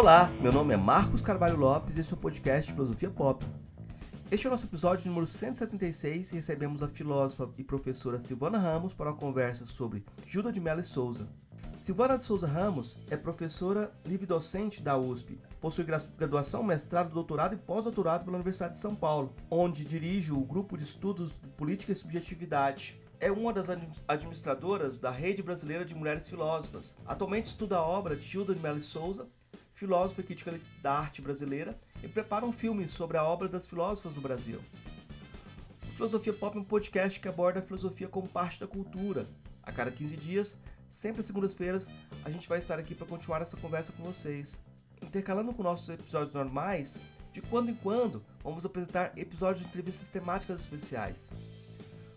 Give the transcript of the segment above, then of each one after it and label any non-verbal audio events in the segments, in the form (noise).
Olá, meu nome é Marcos Carvalho Lopes e esse é o podcast Filosofia Pop. Este é o nosso episódio número 176 e recebemos a filósofa e professora Silvana Ramos para uma conversa sobre Gilda de Mello e Souza. Silvana de Souza Ramos é professora livre-docente da USP, possui graduação, mestrado, doutorado e pós-doutorado pela Universidade de São Paulo, onde dirige o grupo de estudos de política e subjetividade. É uma das administradoras da Rede Brasileira de Mulheres Filósofas. Atualmente estuda a obra de Gilda de Mello Souza, filósofa e crítica da arte brasileira, e prepara um filme sobre a obra das filósofas do Brasil. O Filosofia Pop é um podcast que aborda a filosofia como parte da cultura. A cada 15 dias, sempre às segundas-feiras, a gente vai estar aqui para continuar essa conversa com vocês. Intercalando com nossos episódios normais, de quando em quando vamos apresentar episódios de entrevistas temáticas especiais.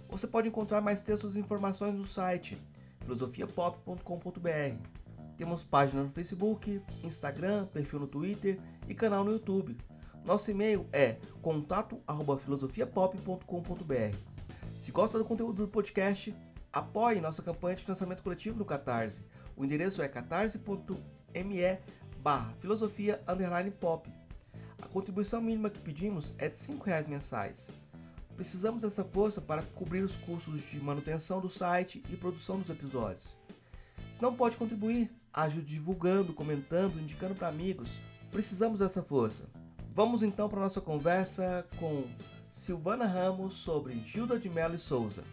Você pode encontrar mais textos e informações no site filosofiapop.com.br. Temos página no Facebook, Instagram, perfil no Twitter e canal no YouTube. Nosso e-mail é contato@filosofiapop.com.br. Se gosta do conteúdo do podcast, apoie nossa campanha de financiamento coletivo no Catarse. O endereço é catarse.me barra filosofia pop. A contribuição mínima que pedimos é de R$ reais mensais. Precisamos dessa força para cobrir os custos de manutenção do site e produção dos episódios. Se não pode contribuir, ajude divulgando, comentando, indicando para amigos. Precisamos dessa força. Vamos então para nossa conversa com Silvana Ramos sobre Gilda de Mello e Souza.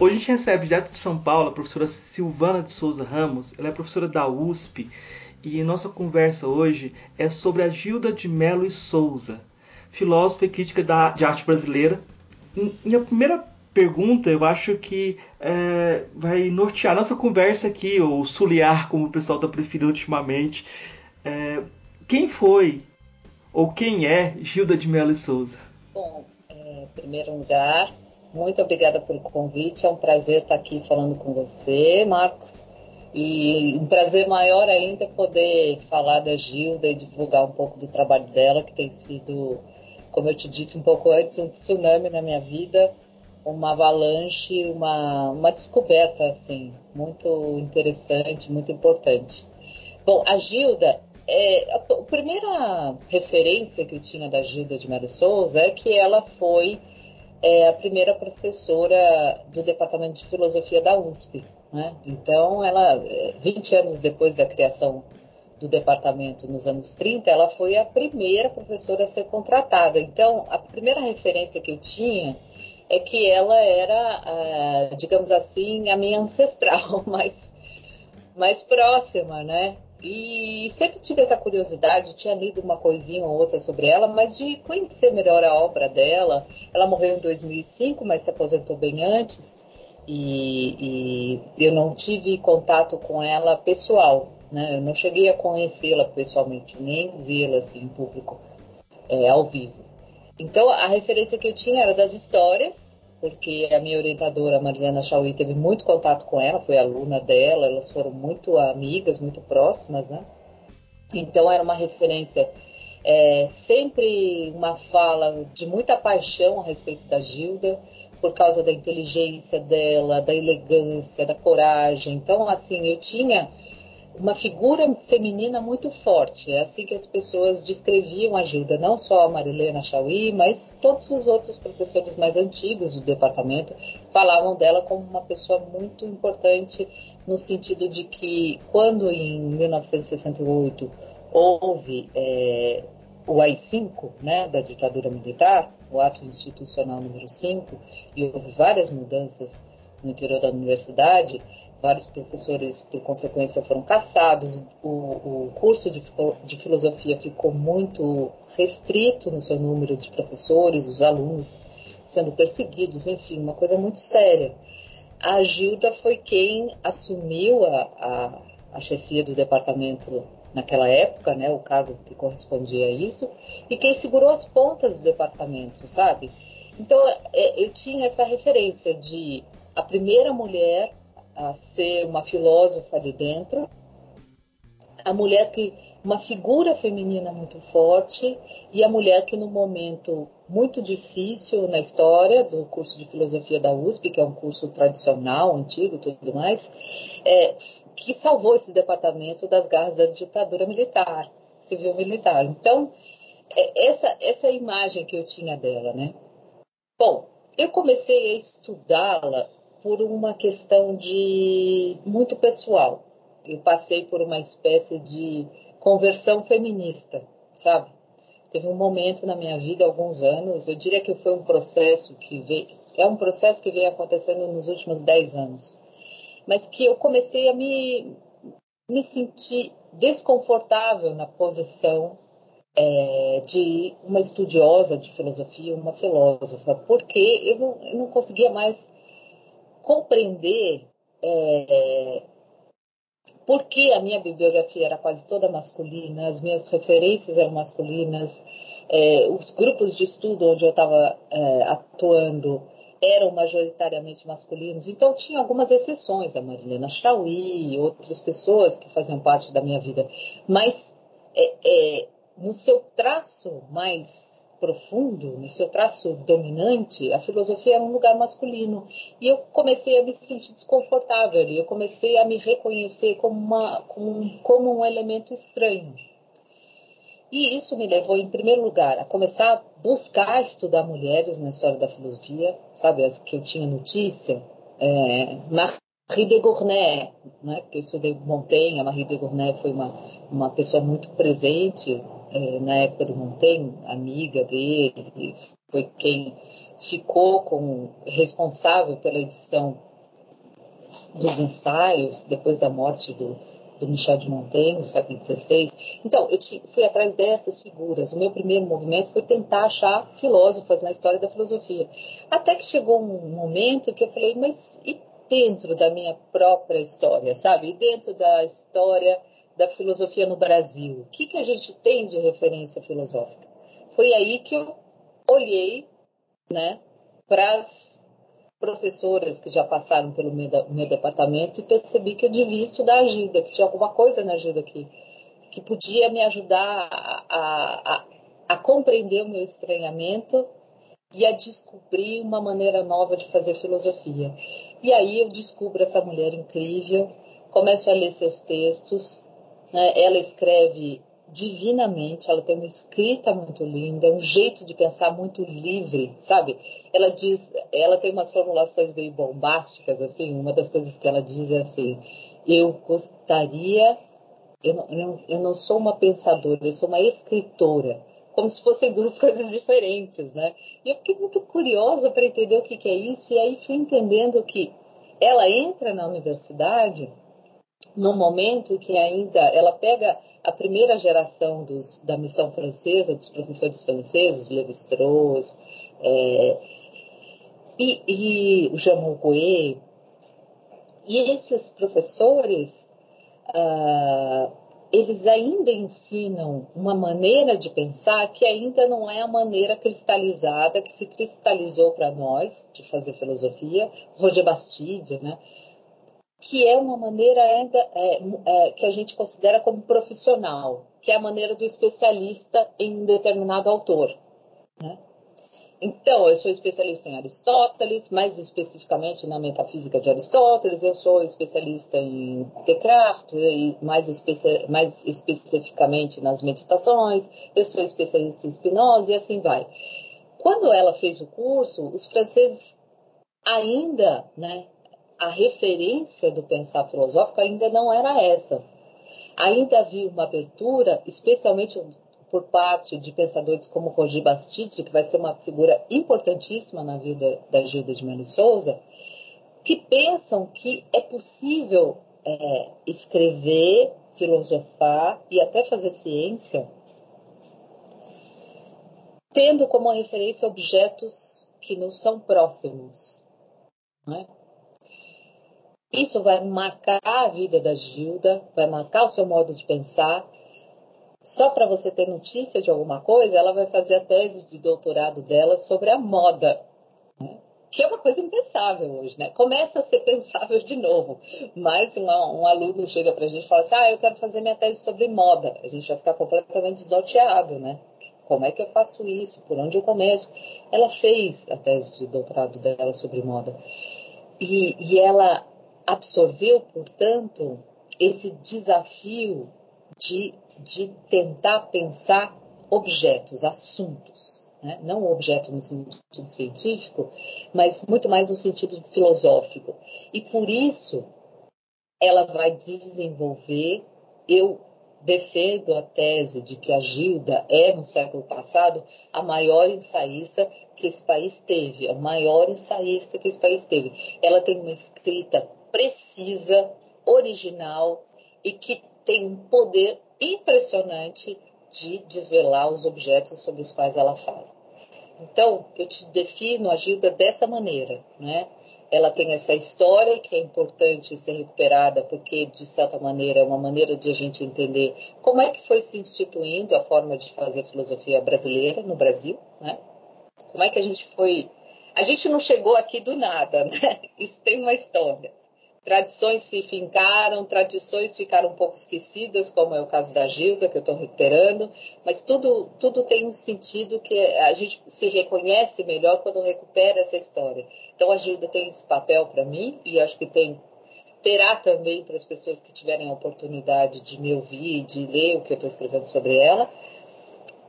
Hoje a gente recebe direto de São Paulo a professora Silvana de Souza Ramos. Ela é professora da USP e nossa conversa hoje é sobre a Gilda de Mello e Souza, filósofa e crítica da, de arte brasileira. E a primeira pergunta, eu acho que é, vai nortear nossa conversa aqui, ou suliar, como o pessoal está preferindo ultimamente. É, quem foi ou quem é Gilda de Mello e Souza? Bom, é, em primeiro lugar, muito obrigada pelo convite. É um prazer estar aqui falando com você, Marcos. E um prazer maior ainda poder falar da Gilda e divulgar um pouco do trabalho dela, que tem sido, como eu te disse um pouco antes, um tsunami na minha vida, uma avalanche, uma, uma descoberta assim, muito interessante, muito importante. Bom, a Gilda, é, a, primeira referência que eu tinha da Gilda de Mara Souza é que ela foi é, a primeira professora do Departamento de Filosofia da USP. Né? Então, ela, 20 é, anos depois da criação do departamento, nos anos 30, ela foi a primeira professora a ser contratada. Então, a primeira referência que eu tinha é que ela era, digamos assim, a minha ancestral (laughs) mais, mais próxima, né? E sempre tive essa curiosidade, tinha lido uma coisinha ou outra sobre ela, mas de conhecer melhor a obra dela. Ela morreu em 2005, mas se aposentou bem antes e, e eu não tive contato com ela pessoal, né? Eu não cheguei a conhecê-la pessoalmente, nem vê-la assim em público, é, ao vivo. Então a referência que eu tinha era das histórias, porque a minha orientadora Mariana Chauí teve muito contato com ela, foi aluna dela, elas foram muito amigas, muito próximas, né? Então era uma referência é, sempre uma fala de muita paixão a respeito da Gilda por causa da inteligência dela, da elegância, da coragem. Então, assim, eu tinha uma figura feminina muito forte. É assim que as pessoas descreviam a Gilda, não só a Marilena Chauí, mas todos os outros professores mais antigos do departamento falavam dela como uma pessoa muito importante no sentido de que quando em 1968 houve é, o AI-5, né, da ditadura militar, o ato institucional número 5, e houve várias mudanças no interior da universidade, vários professores, por consequência, foram caçados, o, o curso de, de, filosofia ficou muito restrito no seu número de professores, os alunos sendo perseguidos, enfim, uma coisa muito séria. A Gilda foi quem assumiu a, a, a chefia do departamento naquela época, né, o cargo que correspondia a isso, e quem segurou as pontas do departamento, sabe? Então, é, eu tinha essa referência de a primeira mulher a ser uma filósofa ali dentro, a mulher que uma figura feminina muito forte e a mulher que no momento muito difícil na história do curso de filosofia da USP, que é um curso tradicional, antigo, tudo mais, é, que salvou esse departamento das garras da ditadura militar, civil militar. Então, é, essa essa é a imagem que eu tinha dela, né? Bom, eu comecei a estudá-la por uma questão de muito pessoal. Eu passei por uma espécie de conversão feminista, sabe? Teve um momento na minha vida, alguns anos, eu diria que foi um processo que veio, é um processo que vem acontecendo nos últimos dez anos, mas que eu comecei a me, me sentir desconfortável na posição é, de uma estudiosa de filosofia, uma filósofa, porque eu não, eu não conseguia mais compreender é, por que a minha bibliografia era quase toda masculina, as minhas referências eram masculinas, é, os grupos de estudo onde eu estava é, atuando eram majoritariamente masculinos, então tinha algumas exceções, a Marilena Chauí e outras pessoas que faziam parte da minha vida, mas é, é no seu traço mais profundo, no seu traço dominante, a filosofia era um lugar masculino. E eu comecei a me sentir desconfortável ali, eu comecei a me reconhecer como, uma, como, como um elemento estranho. E isso me levou, em primeiro lugar, a começar buscar estudar mulheres na história da filosofia, sabe, as que eu tinha notícia. É, Marie de Gournay, né, que eu estudei Montaigne, a Marie de Gournay foi uma, uma pessoa muito presente é, na época do Montaigne, amiga dele, foi quem ficou com, responsável pela edição dos ensaios depois da morte do, do Michel de Montaigne, no século XVI. Então, eu fui atrás dessas figuras. O meu primeiro movimento foi tentar achar filósofas na história da filosofia. Até que chegou um momento que eu falei, mas e dentro da minha própria história, sabe? E dentro da história da filosofia no Brasil? O que, que a gente tem de referência filosófica? Foi aí que eu olhei né, para as professoras que já passaram pelo meu, meu, departamento e percebi que eu devia estudar a Gilda, que tinha alguma coisa na Gilda que, que podia me ajudar a, a, a compreender o meu estranhamento e a descobrir uma maneira nova de fazer filosofia. E aí eu descubro essa mulher incrível, começo a ler seus textos, né? Ela escreve divinamente, ela tem uma escrita muito linda, um jeito de pensar muito livre, sabe? Ela diz, ela tem umas formulações meio bombásticas, assim, uma das coisas que ela diz é assim, eu gostaria, eu não, eu não, eu não sou uma pensadora, eu sou uma escritora, como se fossem duas (laughs) coisas diferentes, né? E eu fiquei muito curiosa para entender o que, que é isso, e aí fui entendendo que ela entra na universidade no momento que ainda ela pega a primeira geração dos, da missão francesa, dos professores franceses, Lévi-Strauss, é, e, e, o Jean Moncoet, e esses professores, ah, eles ainda ensinam uma maneira de pensar que ainda não é a maneira cristalizada que se cristalizou para nós de fazer filosofia. Roger Bastide, né? Que é uma maneira ainda é, é, que a gente considera como profissional, que é a maneira do especialista em um determinado autor. Né? Então, eu sou especialista em Aristóteles, mais especificamente na metafísica de Aristóteles, eu sou especialista em Descartes, mais, especi mais especificamente nas meditações, eu sou especialista em Spinoza e assim vai. Quando ela fez o curso, os franceses ainda né, a referência do pensar filosófico ainda não era essa. Ainda havia uma abertura, especialmente por parte de pensadores como Roger Bastide, que vai ser uma figura importantíssima na vida da Gilda de Melo Souza, que pensam que é possível é, escrever, filosofar e até fazer ciência tendo como referência objetos que não são próximos. Não é? Isso vai marcar a vida da Gilda, vai marcar o seu modo de pensar. Só para você ter notícia de alguma coisa, ela vai fazer a tese de doutorado dela sobre a moda. Né? que é uma coisa impensável hoje, né? Começa a ser pensável de novo. Mas uma, um aluno chega para a gente e fala assim: ah, eu quero fazer minha tese sobre moda. A gente vai ficar completamente desnorteado, né? Como é que eu faço isso? Por onde eu começo? Ela fez a tese de doutorado dela sobre moda. E, e ela absorveu, portanto, esse desafio de, de tentar pensar objetos, assuntos né? não objeto no sentido científico, mas muito mais no sentido filosófico. E por isso ela vai desenvolver. Eu defendo a tese de que a Gilda é, no século passado, a maior ensaísta que esse país teve, a maior ensaísta que esse país teve. Ela tem uma escrita precisa, original e que tem um poder impressionante de desvelar os objetos sobre os quais ela fala. Então, eu te defino a Gilda dessa maneira, né? Ela tem essa história que é importante ser recuperada, porque, de certa maneira, é uma maneira de a gente entender como é que foi se instituindo a forma de fazer filosofia brasileira no Brasil, né? Como é que a gente foi. A gente não chegou aqui do nada, (laughs) né? Isso tem uma história tradições se fincaram, tradições ficaram um pouco esquecidas, como é o caso da Gilda, que eu estou recuperando, mas tudo, tudo tem um sentido que a gente se reconhece melhor quando recupera essa história. Então a Gilda tem esse papel para mim e acho que tem terá também para as pessoas que tiverem a oportunidade de me ouvir, de ler o que eu estou escrevendo sobre ela.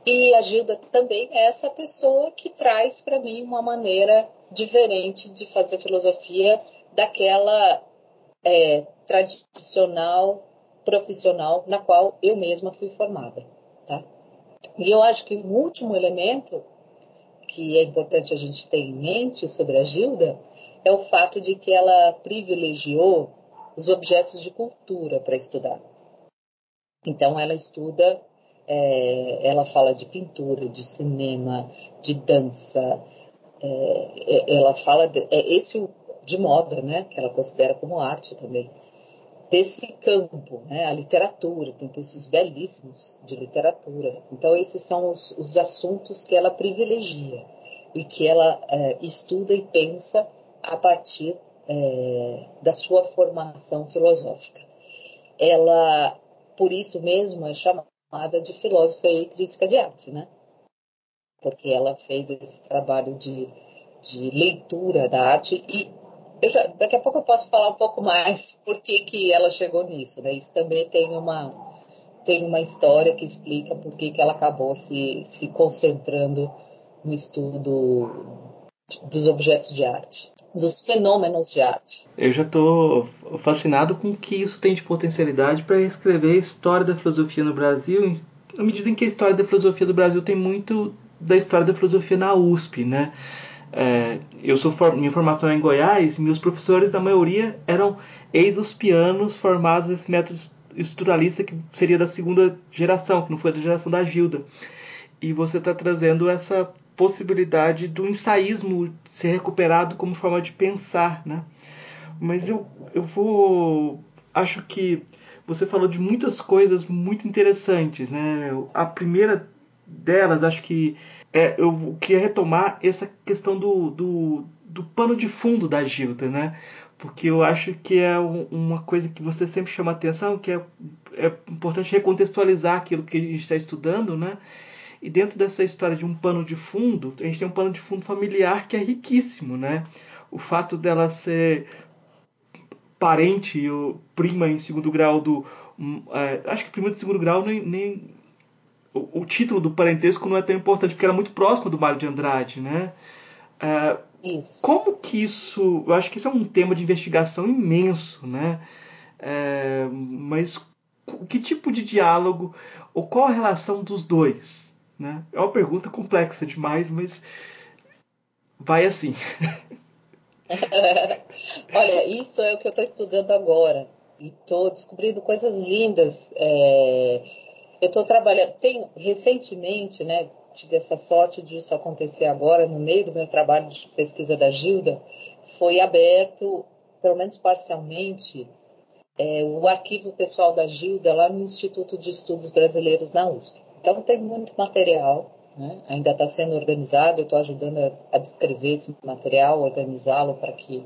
E a Gilda também é essa pessoa que traz para mim uma maneira diferente de fazer filosofia daquela é, tradicional, profissional, na qual eu mesma fui formada. Tá? E eu acho que o último elemento que é importante a gente ter em mente sobre a Gilda é o fato de que ela privilegiou os objetos de cultura para estudar. Então, ela estuda, é, ela fala de pintura, de cinema, de dança, é, é ela fala. De, é esse de moda, né, que ela considera como arte também, desse campo, né, a literatura, tem textos belíssimos de literatura. Então, esses são os, os assuntos que ela privilegia e que ela é, estuda e pensa a partir é, da sua formação filosófica. Ela, por isso mesmo, é chamada de filósofa e crítica de arte, né? Porque ela fez esse trabalho de, de leitura da arte e já, daqui a pouco eu posso falar um pouco mais por que, que ela chegou nisso. Né? Isso também tem uma, tem uma história que explica por que, que ela acabou se, se concentrando no estudo dos objetos de arte, dos fenômenos de arte. Eu já estou fascinado com o que isso tem de potencialidade para escrever a história da filosofia no Brasil, na medida em que a história da filosofia do Brasil tem muito da história da filosofia na USP, né? É, eu sou minha formação é em Goiás, meus professores, a maioria, eram ex-uspianos formados nesse método estruturalista que seria da segunda geração, que não foi da geração da Gilda. E você está trazendo essa possibilidade do ensaísmo ser recuperado como forma de pensar, né? Mas eu, eu vou... Acho que você falou de muitas coisas muito interessantes, né? A primeira delas, acho que é, eu queria retomar essa questão do, do, do, pano de fundo da Gilda, né? Porque eu acho que é um, uma coisa que você sempre chama atenção, que é, é importante recontextualizar aquilo que a gente está estudando, né? E dentro dessa história de um pano de fundo, a gente tem um pano de fundo familiar que é riquíssimo, né? O fato dela ser parente ou prima em segundo grau do. Um, é, acho que prima de segundo grau nem, nem o, o, título do parentesco não é tão importante, porque era muito próximo do Mário de Andrade, né? É, isso. Como que isso. Eu acho que isso é um tema de investigação imenso, né? É, mas que tipo de diálogo ou qual a relação dos dois? Né? É uma pergunta complexa demais, mas vai assim. (laughs) Olha, isso é o que eu estou estudando agora e estou descobrindo coisas lindas. É eu estou trabalhando, tenho recentemente, né, tive essa sorte de isso acontecer agora, no meio do meu trabalho de pesquisa da Gilda, foi aberto, pelo menos parcialmente, é, o arquivo pessoal da Gilda lá no Instituto de Estudos Brasileiros na USP. Então tem muito material né? ainda está sendo organizado, eu estou ajudando a, a, descrever esse material, organizá-lo para que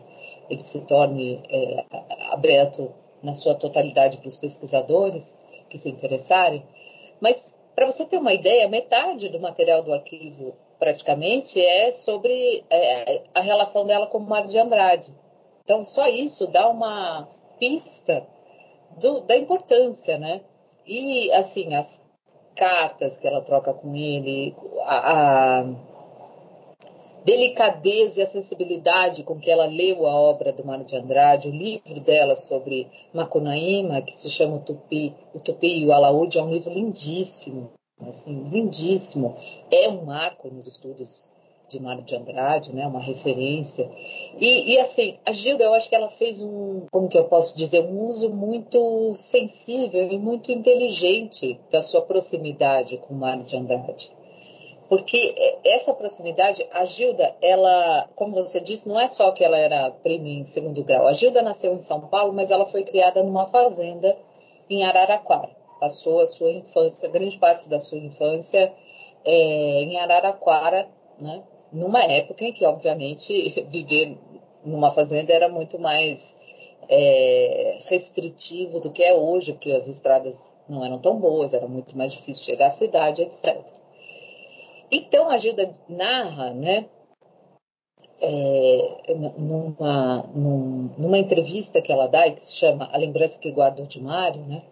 ele se torne é, aberto na sua totalidade para os pesquisadores que se interessarem. Mas, para você ter uma ideia, metade do material do arquivo, praticamente, é sobre é, a relação dela com o Mário de Andrade. Então, só isso dá uma pista do, da importância, né? E, assim, as cartas que ela troca com ele, a, a delicadeza e a sensibilidade com que ela leu a obra do Mário de Andrade, o livro dela sobre Macunaíma, que se chama o Tupi, o Tupi e o Alaúde, é um livro lindíssimo, assim, lindíssimo. É um marco nos estudos de Mário de Andrade, né, uma referência. E, e, assim, a Gilda, eu acho que ela fez um, como que eu posso dizer, um uso muito sensível e muito inteligente da sua proximidade com Mário de Andrade. Porque essa proximidade, a Gilda, ela, como você disse, não é só que ela era prima em segundo grau. A Gilda nasceu em São Paulo, mas ela foi criada numa fazenda em Araraquara. Passou a sua infância, grande parte da sua infância é, em Araraquara, né? numa época em que, obviamente, (laughs) viver numa fazenda era muito mais é, restritivo do que é hoje, porque as estradas não eram tão boas, era muito mais difícil chegar à cidade, etc. Então a Gilda narra, né, é, numa, numa entrevista que ela dá, que se chama A Lembrança que Guardo de Mário, né,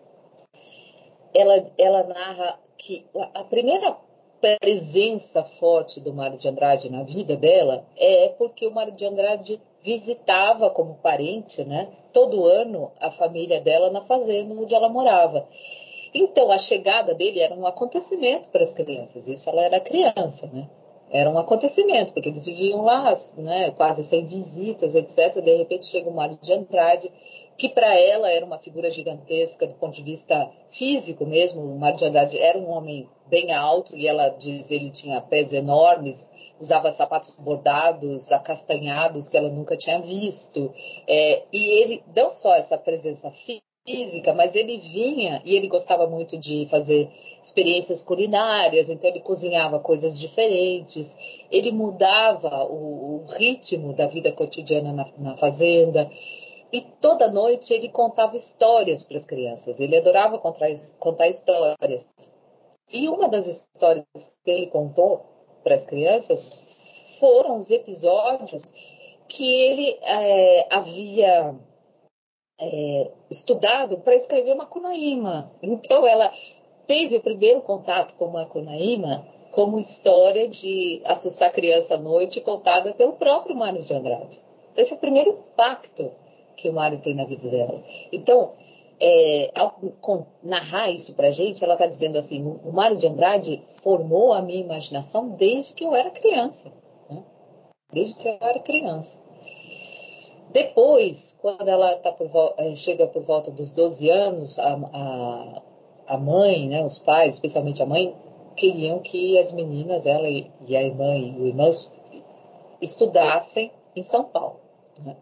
ela, ela narra que a primeira presença forte do Mário de Andrade na vida dela é porque o Mário de Andrade visitava como parente, né, todo ano a família dela na fazenda onde ela morava. Então, a chegada dele era um acontecimento para as crianças. Isso ela era criança, né? Era um acontecimento, porque eles viviam lá, né, quase sem visitas, etc. De repente chega o Mário de Andrade, que para ela era uma figura gigantesca do ponto de vista físico mesmo. O Mário de Andrade era um homem bem alto e ela diz ele tinha pés enormes, usava sapatos bordados, acastanhados que ela nunca tinha visto. É, e ele não só essa presença física física, mas ele vinha e ele gostava muito de fazer experiências culinárias, então ele cozinhava coisas diferentes, ele mudava o, o ritmo da vida cotidiana na, na, fazenda. E toda noite ele contava histórias para as crianças, ele adorava contar, contar histórias. E uma das histórias que ele contou para as crianças foram os episódios que ele é, havia é, estudado para escrever Macunaíma. Então, ela teve o primeiro contato com Macunaíma como história de assustar criança à noite, contada pelo próprio Mário de Andrade. Esse é o primeiro impacto que o Mário tem na vida dela. Então, é, ao narrar isso para a gente, ela está dizendo assim: o Mário de Andrade formou a minha imaginação desde que eu era criança. Né? Desde que eu era criança. Depois, quando ela tá por, eh, chega por volta dos 12 anos, a, a, a, mãe, né, os pais, especialmente a mãe, queriam que as meninas, ela e, e a irmã e o irmão, estudassem em São Paulo. Né?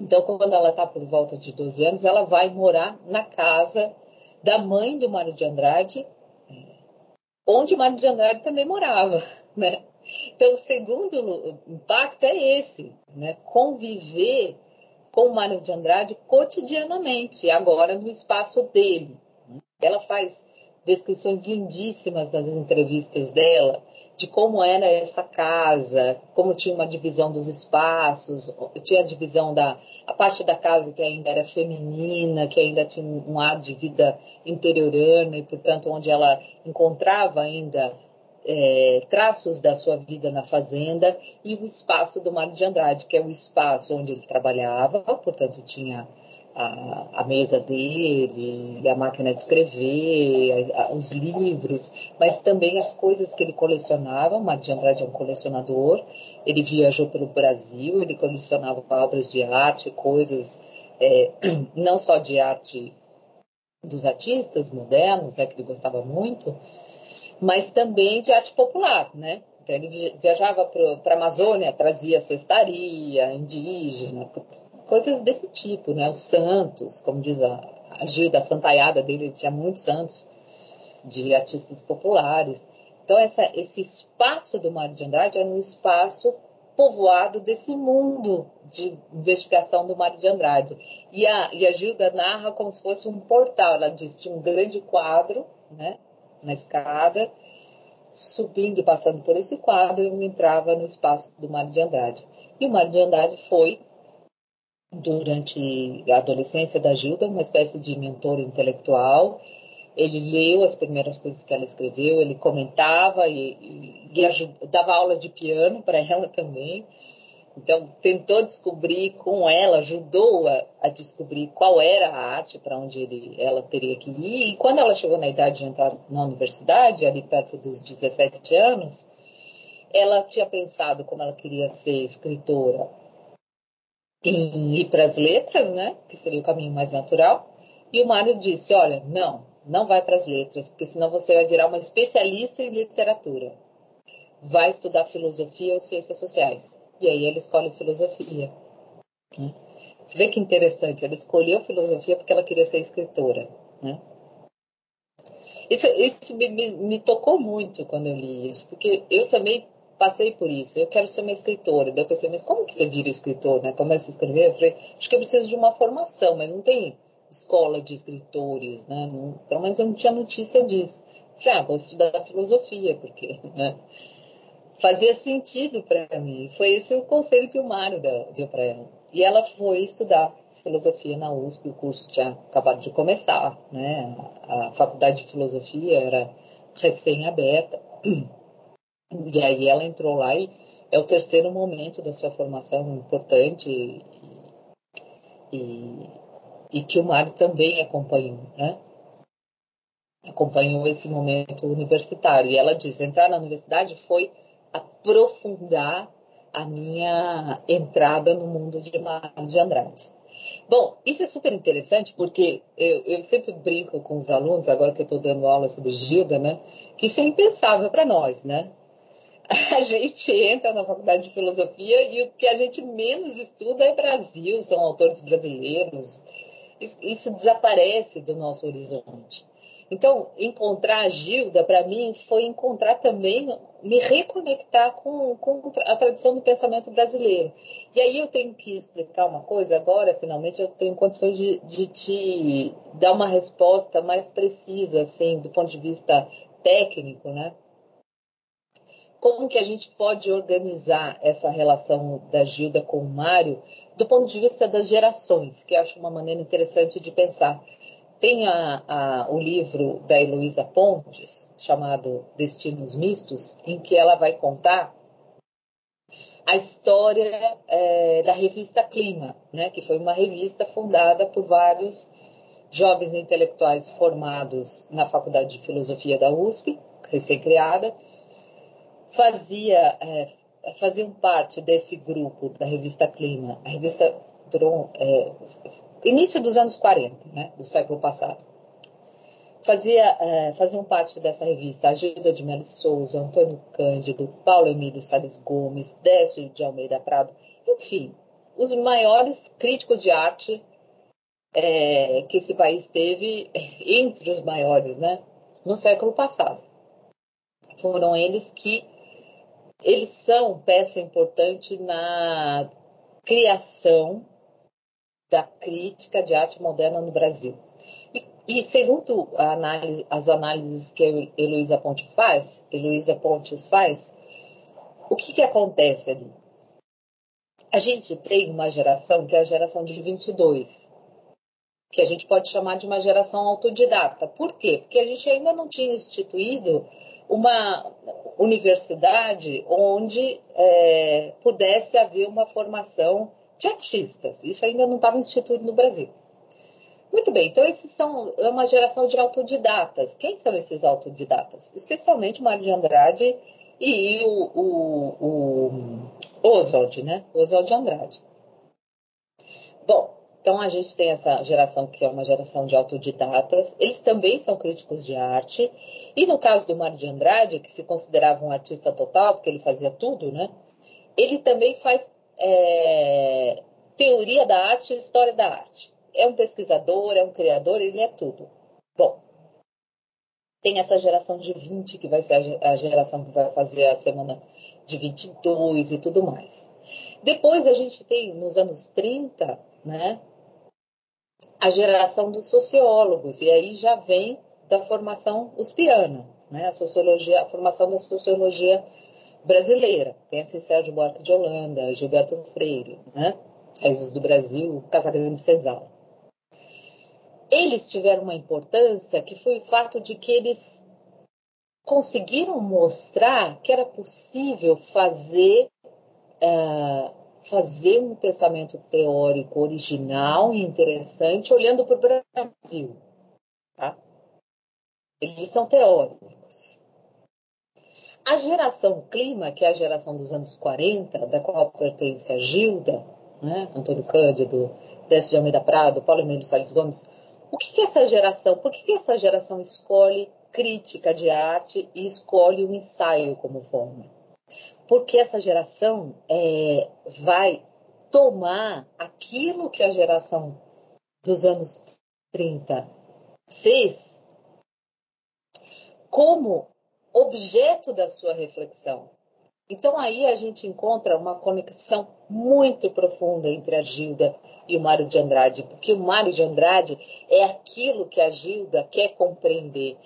Então, quando ela está por volta de 12 anos, ela vai morar na casa da mãe do Mário de Andrade, onde o Mário de Andrade também morava, (laughs) né? Então, o segundo impacto é esse, né? Conviver com o Mário de Andrade cotidianamente, agora no espaço dele. Ela faz descrições lindíssimas nas entrevistas dela de como era essa casa, como tinha uma divisão dos espaços, tinha a divisão da a parte da casa que ainda era feminina, que ainda tinha um ar de vida interiorana e, portanto, onde ela encontrava ainda é, traços da sua vida na fazenda e o espaço do Mário de Andrade, que é o espaço onde ele trabalhava, portanto tinha a, a mesa dele, a máquina de escrever, a, a, os livros, mas também as coisas que ele colecionava. O Mário de Andrade é um colecionador, ele viajou pelo Brasil, ele colecionava obras de arte, coisas é, (clears throat) não só de arte dos artistas modernos, é que ele gostava muito, mas também de arte popular, né? Então ele viajava para a Amazônia, trazia cestaria indígena, coisas desse tipo, né? Os santos, como diz a, a Gilda, a santaiada dele, ele tinha muitos santos de artistas populares. Então Então, essa, esse espaço do Mário de Andrade era um espaço povoado desse mundo de investigação do Mário de Andrade. E a, e a Gilda narra como se fosse um portal. Ela diz que tinha um grande quadro né, na escada, subindo e passando por esse quadro, eu entrava no espaço do Mário de Andrade. E o Mário de Andrade foi, durante a adolescência da Gilda, uma espécie de mentor intelectual. Ele leu as primeiras coisas que ela escreveu, ele comentava e, e, e dava aula de piano para ela também. Então, tentou descobrir com ela, ajudou a, a descobrir qual era a arte para onde ele, ela teria que ir. E quando ela chegou na idade de entrar na universidade, ali perto dos 17 anos, ela tinha pensado como ela queria ser escritora em ir para as letras, né, que seria o caminho mais natural. E o Mário disse: Olha, não, não vai para as letras, porque senão você vai virar uma especialista em literatura. Vai estudar filosofia ou ciências sociais. E aí ele escolhe filosofia. Né? Você vê que interessante, ela escolheu filosofia porque ela queria ser escritora. Né? Isso, isso me, me, me, tocou muito quando eu li isso, porque eu também passei por isso. Eu quero ser uma escritora. Daí eu pensei, mas como que você vira escritor? Né? Começa a escrever. Eu falei, acho que eu preciso de uma formação, mas não tem escola de escritores, né? Não, pelo menos eu não tinha notícia disso. Eu falei, ah, vou estudar filosofia, porque né? Fazia sentido para mim. Foi esse o conselho que o Mário deu para ela. E ela foi estudar filosofia na USP, o curso tinha acabado de começar, né? A faculdade de filosofia era recém-aberta. E aí ela entrou lá e é o terceiro momento da sua formação importante e, e, e que o Mário também acompanhou, né? Acompanhou esse momento universitário. E ela diz: entrar na universidade foi aprofundar a minha entrada no mundo de Mário de Andrade. Bom, isso é super interessante porque eu, eu sempre brinco com os alunos, agora que eu estou dando aula sobre Gilda, né? Que isso é impensável para nós, né? A gente entra na faculdade de filosofia e o que a gente menos estuda é Brasil, são autores brasileiros. Isso, isso desaparece do nosso horizonte. Então, encontrar a Gilda, para mim, foi encontrar também, me reconectar com, com, a tradição do pensamento brasileiro. E aí eu tenho que explicar uma coisa, agora, finalmente, eu tenho condições de, de te dar uma resposta mais precisa, assim, do ponto de vista técnico, né? Como que a gente pode organizar essa relação da Gilda com o Mário do ponto de vista das gerações, que acho uma maneira interessante de pensar. Tem a, a, o livro da Heloísa Pontes, chamado Destinos Mistos, em que ela vai contar a história é, da revista Clima, né, que foi uma revista fundada por vários jovens intelectuais formados na Faculdade de Filosofia da USP, recém-criada, fazia, é, faziam parte desse grupo da revista Clima. A revista durou é, início dos anos 40, né, do século passado. Fazia, é, faziam parte dessa revista a Gilda de Melo Souza, Antônio Cândido, Paulo Emílio Salles Gomes, Décio de Almeida Prado, enfim, os maiores críticos de arte é, que esse país teve, (laughs) entre os maiores, né, no século passado. Foram eles que eles são peça importante na criação da crítica de arte moderna no Brasil. E, e segundo análise, as análises que a Heloísa Pontes faz, Heloísa Pontes faz, o que, que acontece ali? A gente tem uma geração que é a geração de 22, que a gente pode chamar de uma geração autodidata. Por quê? Porque a gente ainda não tinha instituído uma universidade onde é, pudesse haver uma formação de artistas. Isso ainda não estava instituído no Brasil. Muito bem, então esses são é uma geração de autodidatas. Quem são esses autodidatas? Especialmente Mário de Andrade e o, o, o Oswald, né? Oswald de Andrade. Bom, então a gente tem essa geração que é uma geração de autodidatas. Eles também são críticos de arte. E no caso do Mário de Andrade, que se considerava um artista total, porque ele fazia tudo, né? Ele também faz é, teoria da arte e história da arte. É um pesquisador, é um criador, ele é tudo. Bom, Tem essa geração de 20, que vai ser a geração que vai fazer a semana de 22 e tudo mais. Depois a gente tem, nos anos 30, né, a geração dos sociólogos, e aí já vem da formação uspiana, né, a sociologia, a formação da sociologia brasileira. Pensa em Sérgio Buarque de Holanda, Gilberto Freire, né, Raízes do Brasil, Casagrande Senzala eles tiveram uma importância que foi o fato de que eles conseguiram mostrar que era possível fazer, uh, fazer um pensamento teórico original e interessante olhando para o Brasil. Tá? Eles são teóricos. A geração clima, que é a geração dos anos 40, da qual pertence a Gilda, né, Antônio Cândido, Décio de Almeida Prado, Paulo Emílio Salles Gomes, o que, que essa geração, por que, que essa geração escolhe crítica de arte e escolhe o ensaio como forma? Porque essa geração é, vai tomar aquilo que a geração dos anos 30 fez como objeto da sua reflexão. Então aí a gente encontra uma conexão muito profunda entre a Gilda e o Mário de Andrade, porque o Mário de Andrade é aquilo que a Gilda quer compreender.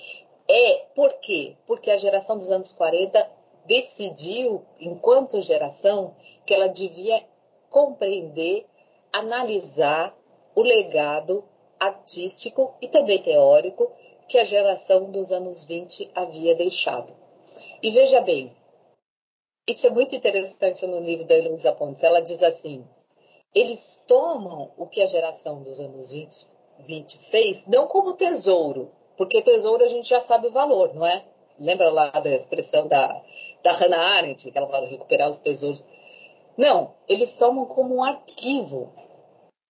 É por quê? Porque a geração dos anos 40 decidiu, enquanto geração, que ela devia compreender, analisar o legado artístico e também teórico que a geração dos anos 20 havia deixado. E veja bem, isso é muito interessante no livro da Heloísa Pontes. Ela diz assim: eles tomam o que a geração dos anos 20, 20 fez, não como tesouro, porque tesouro a gente já sabe o valor, não é? Lembra lá da expressão da, da Hannah Arendt, que ela fala recuperar os tesouros. Não, eles tomam como um arquivo.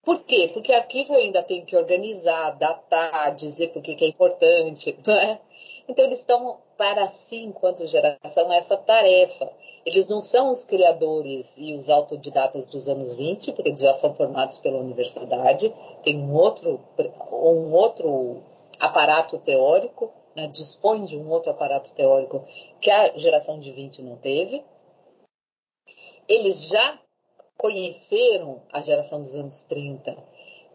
Por quê? Porque arquivo eu ainda tenho que organizar, datar, dizer por que é importante, (laughs) não é? Então eles tomam para si, enquanto geração, essa tarefa eles não são os criadores e os autodidatas dos anos 20, porque eles já são formados pela universidade, tem um outro, um outro aparato teórico, né, dispõe de um outro aparato teórico que a geração de 20 não teve. Eles já conheceram a geração dos anos 30,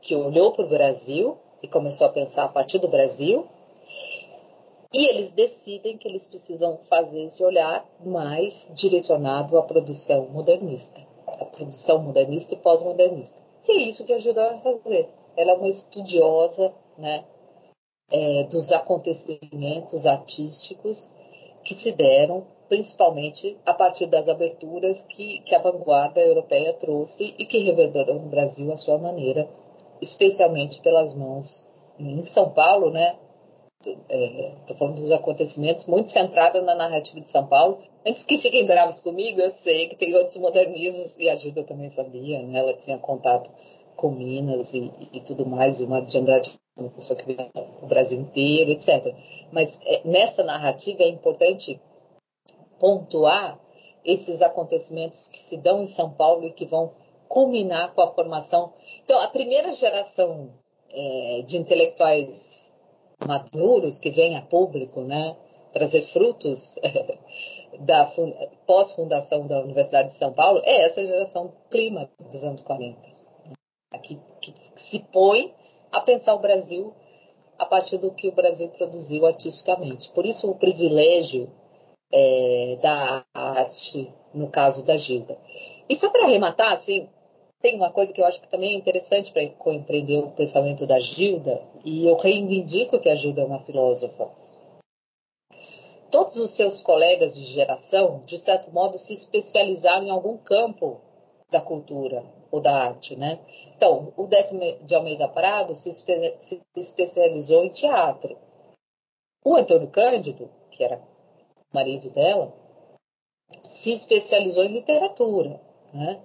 que olhou para o Brasil e começou a pensar a partir do Brasil, e eles decidem que eles precisam fazer esse olhar mais direcionado à produção modernista, à produção modernista e pós-modernista. E é isso que a Gilda vai fazer. Ela é uma estudiosa né, é, dos acontecimentos artísticos que se deram principalmente a partir das aberturas que, que a vanguarda europeia trouxe e que reverberou no Brasil à sua maneira, especialmente pelas mãos em São Paulo, né, estou é, falando dos acontecimentos, muito centrada na narrativa de São Paulo. Antes que fiquem bravos comigo, eu sei que tem outros modernismos, e a Gilda também sabia, né? ela tinha contato com Minas e, e tudo mais, e o Mário de Andrade uma pessoa que veio o Brasil inteiro, etc. Mas é, nessa narrativa é importante pontuar esses acontecimentos que se dão em São Paulo e que vão culminar com a formação. Então, a primeira geração é, de intelectuais maduros que vêm a público, né, trazer frutos (laughs) da pós-fundação da Universidade de São Paulo, é essa geração do clima dos anos 40, né, que, que se põe a pensar o Brasil a partir do que o Brasil produziu artisticamente. Por isso o privilégio é, da arte, no caso da Gilda. E só para arrematar, assim, tem uma coisa que eu acho que também é interessante para compreender o pensamento da Gilda, e eu reivindico que a Gilda é uma filósofa. Todos os seus colegas de geração, de certo modo, se especializaram em algum campo da cultura ou da arte, né? Então, o Décimo de Almeida Prado se, espe se especializou em teatro. O Antônio Cândido, que era marido dela, se especializou em literatura, né?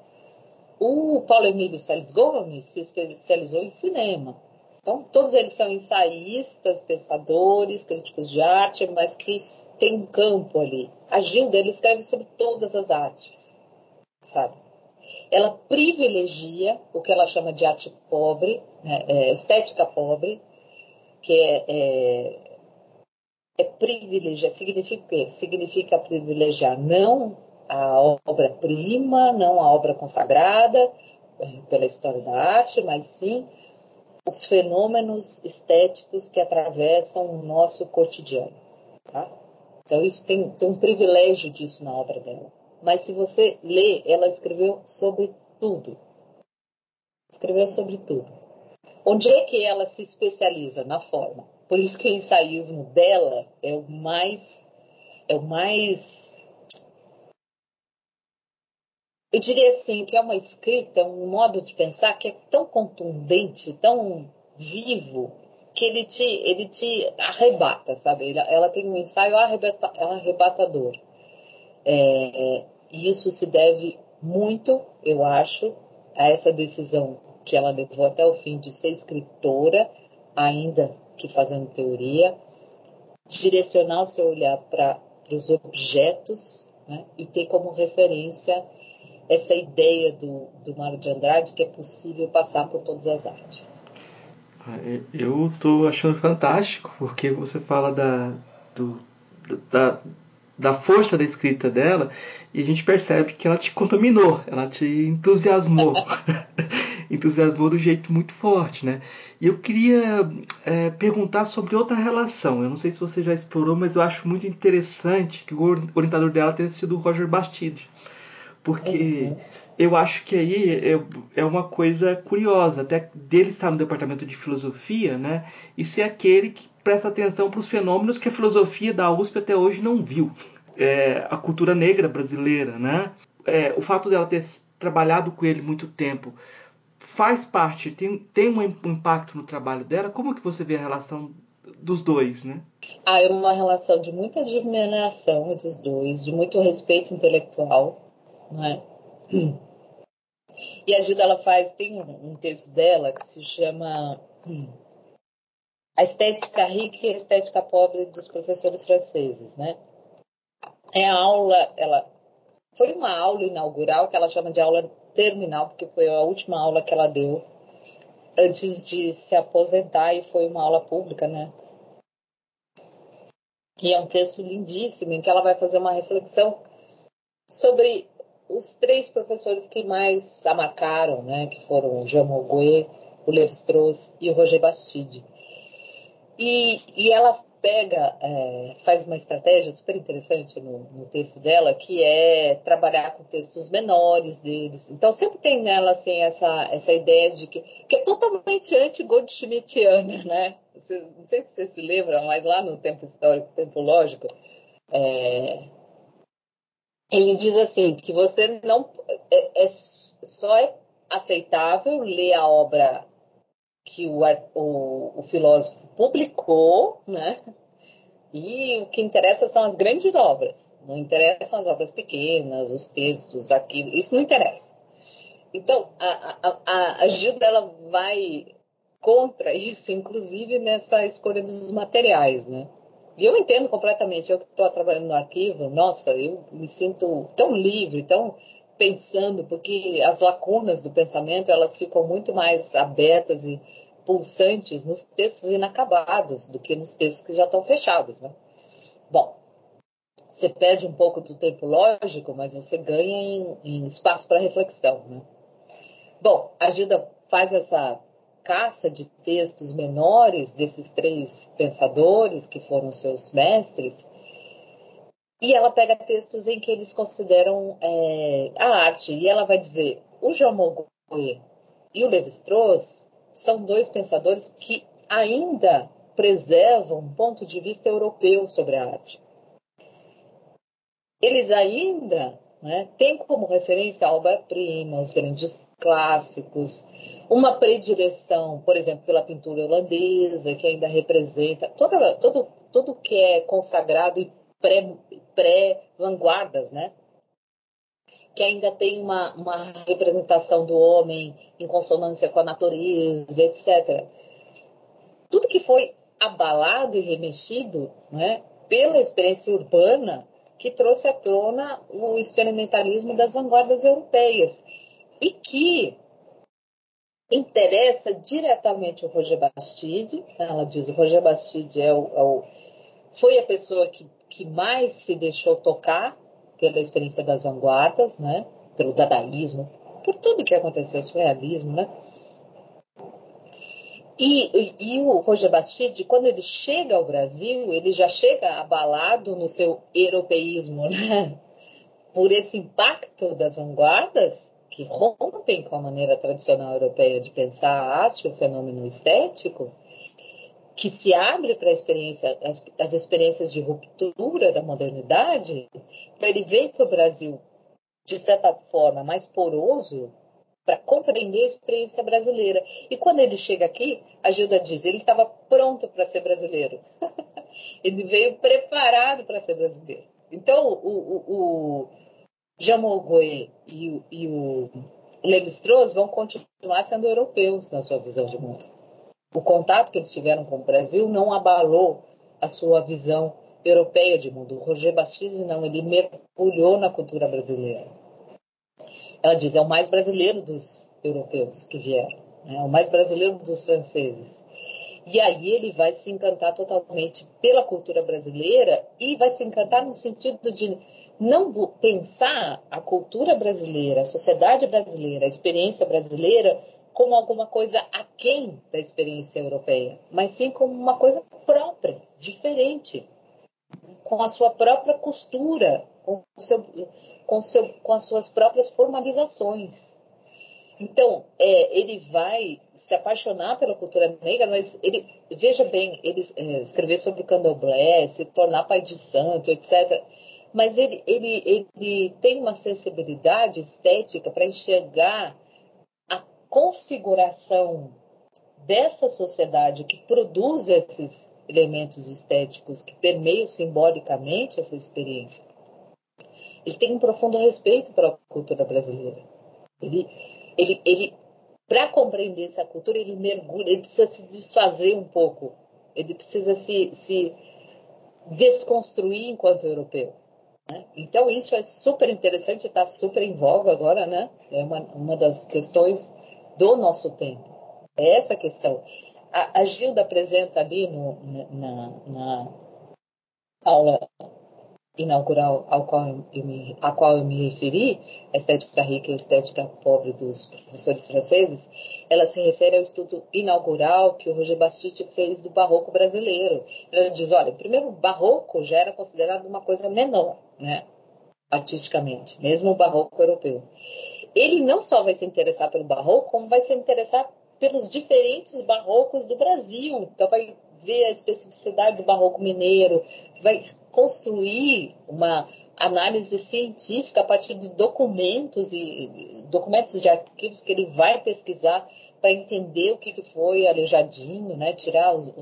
O Paulo Emílio Salles Gomes se especializou em cinema. Então, todos eles são ensaístas, pensadores, críticos de arte, mas que tem um campo ali. A Gilda ele escreve sobre todas as artes, sabe? Ela privilegia o que ela chama de arte pobre, né, é, estética pobre, que é, é é privilegiar. Significa o quê? Significa privilegiar não a obra-prima, não a obra consagrada é, pela história da arte, mas sim os fenômenos estéticos que atravessam o nosso cotidiano. Tá? Então, isso tem, tem um privilégio disso na obra dela. Mas se você lê, ela escreveu sobre tudo. Escreveu sobre tudo. Onde é que ela se especializa? Na forma. Por isso que o ensaísmo dela é o mais é o mais eu diria assim que é uma escrita, um modo de pensar que é tão contundente, tão vivo, que ele te, ele te arrebata, sabe? Ela tem um ensaio arrebata, arrebatador. É, e isso se deve muito, eu acho, a essa decisão que ela levou até o fim de ser escritora, ainda que fazendo teoria, direcionar o seu olhar para os objetos né, e ter como referência essa ideia do, do Mário de Andrade que é possível passar por todas as artes. Ah, eu estou achando fantástico porque você fala da, do, da, da força da escrita dela e a gente percebe que ela te contaminou, ela te entusiasmou. (laughs) entusiasmou do jeito muito forte, né? E eu queria é, perguntar sobre outra relação. Eu não sei se você já explorou, mas eu acho muito interessante que o orientador dela tenha sido o Roger Bastide. Porque uhum. eu acho que aí é, é uma coisa curiosa, até dele estar no departamento de filosofia, né? E ser aquele que presta atenção para os fenômenos que a filosofia da USP até hoje não viu. É, a cultura negra brasileira, né? É, o fato dela ter trabalhado com ele muito tempo faz parte, tem, tem um impacto no trabalho dela. Como que você vê a relação dos dois, né? Ah, é uma relação de muita admiração entre os dois, de muito respeito intelectual, né? E a Gilda, ela faz, tem um texto dela que se chama A Estética Rica e a Estética Pobre dos Professores Franceses, né? É a aula, ela foi uma aula inaugural que ela chama de aula terminal, porque foi a última aula que ela deu antes de se aposentar e foi uma aula pública, né? E é um texto lindíssimo em que ela vai fazer uma reflexão sobre os três professores que mais a marcaram, né? Que foram o Jean Mauguet, o Levi-Strauss e o Roger Bastide. E, e ela pega, é, faz uma estratégia super interessante no, no, texto dela, que é trabalhar com textos menores deles. Então sempre tem nela assim essa, essa ideia de que, que é totalmente anti-Goldschmidtiana, (laughs) né? não sei se você se lembra, mas lá no tempo histórico, tempo lógico, é, ele diz assim que você não é, é, só é aceitável ler a obra que o, o, o filósofo publicou, né? E o que interessa são as grandes obras. Não interessam as obras pequenas, os textos, aquilo. Isso não interessa. Então, a, a, a Gilda ela vai contra isso, inclusive nessa escolha dos materiais, né? E eu entendo completamente. Eu que estou trabalhando no arquivo, nossa, eu me sinto tão livre, tão pensando, porque as lacunas do pensamento elas ficam muito mais abertas e pulsantes nos textos inacabados do que nos textos que já estão fechados, né? Bom, você perde um pouco do tempo lógico, mas você ganha em, em espaço para reflexão, né? Bom, a Gilda faz essa caça de textos menores desses três pensadores que foram seus mestres e ela pega textos em que eles consideram é, a arte e ela vai dizer o Jean Mauguin e o Levi-Strauss são dois pensadores que ainda preservam um ponto de vista europeu sobre a arte. Eles ainda né, têm como referência a obra-prima, os grandes clássicos, uma predileção, por exemplo, pela pintura holandesa, que ainda representa toda, todo, tudo que é consagrado e pré-vanguardas, pré né? que ainda tem uma, uma representação do homem em consonância com a natureza, etc. Tudo que foi abalado e remexido né, pela experiência urbana que trouxe à tona o experimentalismo das vanguardas europeias e que interessa diretamente o Roger Bastide. Ela diz o Roger Bastide é o, é o foi a pessoa que, que mais se deixou tocar pela experiência das vanguardas, né? pelo dadaísmo, por tudo que aconteceu, surrealismo, né? E, e, o Roger Bastide, quando ele chega ao Brasil, ele já chega abalado no seu europeísmo, né? Por esse impacto das vanguardas, que rompem com a maneira tradicional europeia de pensar a arte, o fenômeno estético, que se abre para experiência, as, as, experiências de ruptura da modernidade, ele vem para o Brasil, de certa forma, mais poroso, para compreender a experiência brasileira. E quando ele chega aqui, a Gilda diz, ele estava pronto para ser brasileiro. (laughs) ele veio preparado para ser brasileiro. Então, o, o, e o, e o Levi-Strauss vão continuar sendo europeus na sua visão de mundo. O contato que eles tiveram com o Brasil não abalou a sua visão europeia de mundo. O Roger Bastide não, ele mergulhou na cultura brasileira. Ela diz, é o mais brasileiro dos europeus que vieram, né? é o mais brasileiro dos franceses. E aí ele vai se encantar totalmente pela cultura brasileira e vai se encantar no sentido de não pensar a cultura brasileira, a sociedade brasileira, a experiência brasileira como alguma coisa aquém da experiência europeia, mas sim como uma coisa própria, diferente, com a sua própria costura, com, seu, com, seu, com as suas próprias formalizações. Então, é, ele vai se apaixonar pela cultura negra, mas ele, veja bem, ele é, escrever sobre o candomblé, se tornar pai de santo, etc mas ele, ele, ele tem uma sensibilidade estética para enxergar configuração dessa sociedade que produz esses elementos estéticos, que permeiam simbolicamente essa experiência. Ele tem um profundo respeito pela cultura brasileira. Ele, ele, ele para compreender essa cultura, ele mergulha, ele precisa se desfazer um pouco, ele precisa se, se desconstruir enquanto europeu. Né? Então, isso é super interessante, está super em voga agora, né? É uma, uma das questões do nosso tempo. É essa questão. A, a Gilda apresenta ali no, na, na aula inaugural ao qual eu me, a qual eu me referi, a estética rica e a estética pobre dos professores franceses, ela se refere ao estudo inaugural que o Roger Bastide fez do barroco brasileiro. Ela diz, olha, primeiro, o barroco já era considerado uma coisa menor, né, artisticamente, mesmo o barroco europeu. Ele não só vai se interessar pelo barroco, como vai se interessar pelos diferentes barrocos do Brasil. Então vai ver a especificidade do barroco mineiro, vai construir uma análise científica a partir de documentos e documentos de arquivos que ele vai pesquisar para entender o que, foi Aleijadinho, né? Tirar os,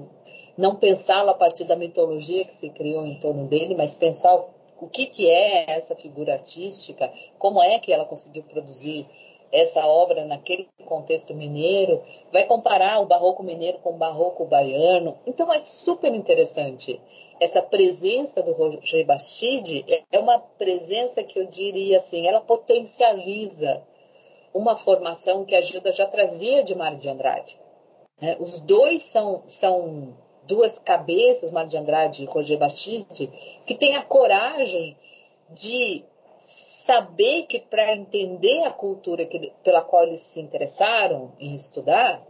não pensá-lo a partir da mitologia que se criou em torno dele, mas pensar o que, que é essa figura artística, como é que ela conseguiu produzir essa obra naquele contexto mineiro, vai comparar o barroco mineiro com o barroco baiano. Então é super interessante. Essa presença do Roger Bastide é uma presença que eu diria assim, ela potencializa uma formação que a Gilda já trazia de Mário de Andrade. É, os dois são, são duas cabeças, Mário de Andrade e Roger Bastide, que têm a coragem de saber que para entender a cultura que, pela qual eles se interessaram em estudar,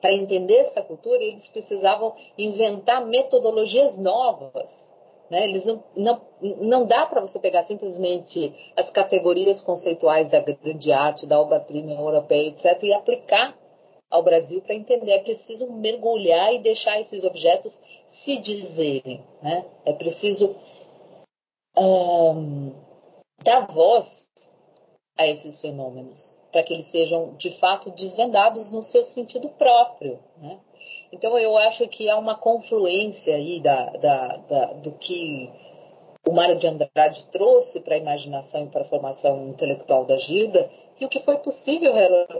para entender essa cultura, eles precisavam inventar metodologias novas. Né? Eles não, não, não dá para você pegar simplesmente as categorias conceituais da grande arte, da obra-prima europeia, etc., e aplicar ao Brasil para entender. É preciso mergulhar e deixar esses objetos se dizerem. Né? É preciso um, dar voz a esses fenômenos, para que eles sejam de fato desvendados no seu sentido próprio. Né? Então eu acho que há uma confluência aí da, da, da, do que o Mário de Andrade trouxe para a imaginação e para a formação intelectual da Gilda e o que foi possível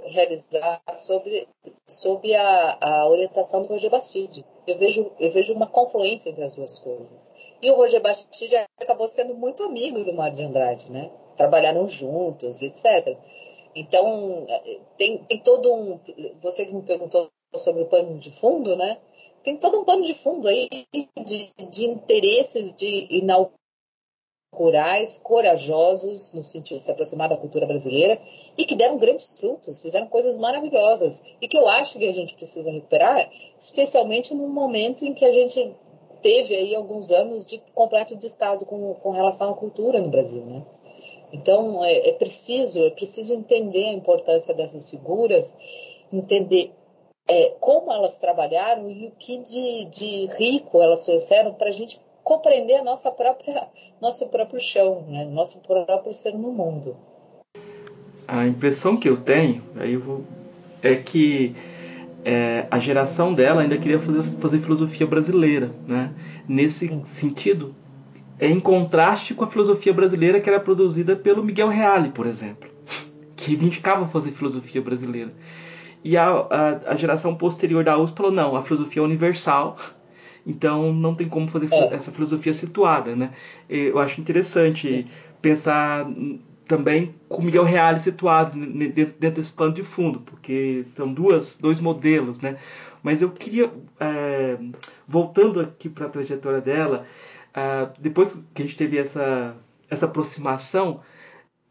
realizar sob, sob a, a, orientação do Roger Bastide. Eu vejo, eu vejo uma confluência entre as duas coisas. E o Roger Bastide acabou sendo muito amigo do Mário de Andrade, né? Trabalharam juntos, etc. Então, tem, tem todo um. Você que me perguntou sobre o pano de fundo, né? tem todo um pano de fundo aí de, de interesses de inaugurais, corajosos, no sentido de se aproximar da cultura brasileira, e que deram grandes frutos, fizeram coisas maravilhosas, e que eu acho que a gente precisa recuperar, especialmente no momento em que a gente teve aí alguns anos de completo descaso com, com relação à cultura no Brasil, né? Então é, é preciso, é preciso entender a importância dessas figuras, entender é, como elas trabalharam e o que de, de rico elas trouxeram para a gente compreender a nossa própria, nosso próprio chão, né? nosso próprio ser no mundo. A impressão que eu tenho, aí eu vou, é que é, a geração dela ainda queria fazer, fazer filosofia brasileira, né? Nesse sentido, é em contraste com a filosofia brasileira que era produzida pelo Miguel Reale, por exemplo, que reivindicava fazer filosofia brasileira. E a, a, a, geração posterior da USP falou: não, a filosofia é universal, então não tem como fazer é. essa filosofia situada. Né? Eu acho interessante Isso. pensar também com Miguel Reale situado dentro, desse plano de fundo, porque são duas, dois modelos, né? Mas eu queria, é, voltando aqui para a trajetória dela, é, depois que a gente teve essa, essa aproximação,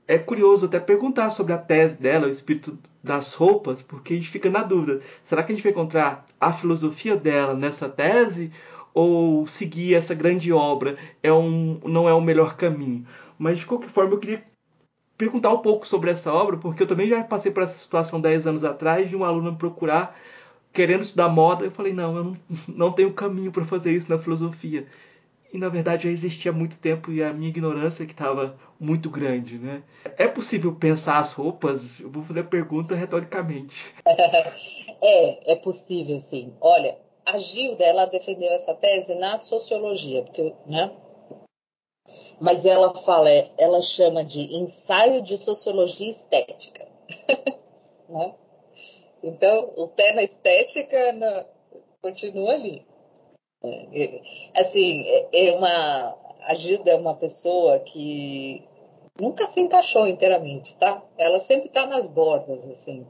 é curioso até perguntar sobre a tese dela, o espírito das roupas, porque a gente fica na dúvida: será que a gente vai encontrar a filosofia dela nessa tese? Ou seguir essa grande obra é um, não é o melhor caminho? Mas de qualquer forma, eu queria perguntar um pouco sobre essa obra, porque eu também já passei por essa situação 10 anos atrás de um aluno me procurar querendo estudar moda. Eu falei, não, eu não, (laughs) não tenho caminho para fazer isso na filosofia. E na verdade já existia há muito tempo e a minha ignorância que estava muito grande, né? É possível pensar as roupas? Eu vou fazer a pergunta retoricamente. (laughs) é, é possível sim. Olha, a Gilda, ela defendeu essa tese na sociologia, porque, né? mas ela fala, ela chama de ensaio de sociologia estética. (laughs) né? Então, o pé na estética na, continua ali. É, assim, é, é uma. A Gilda é uma pessoa que nunca se encaixou inteiramente, tá? Ela sempre está nas bordas, assim.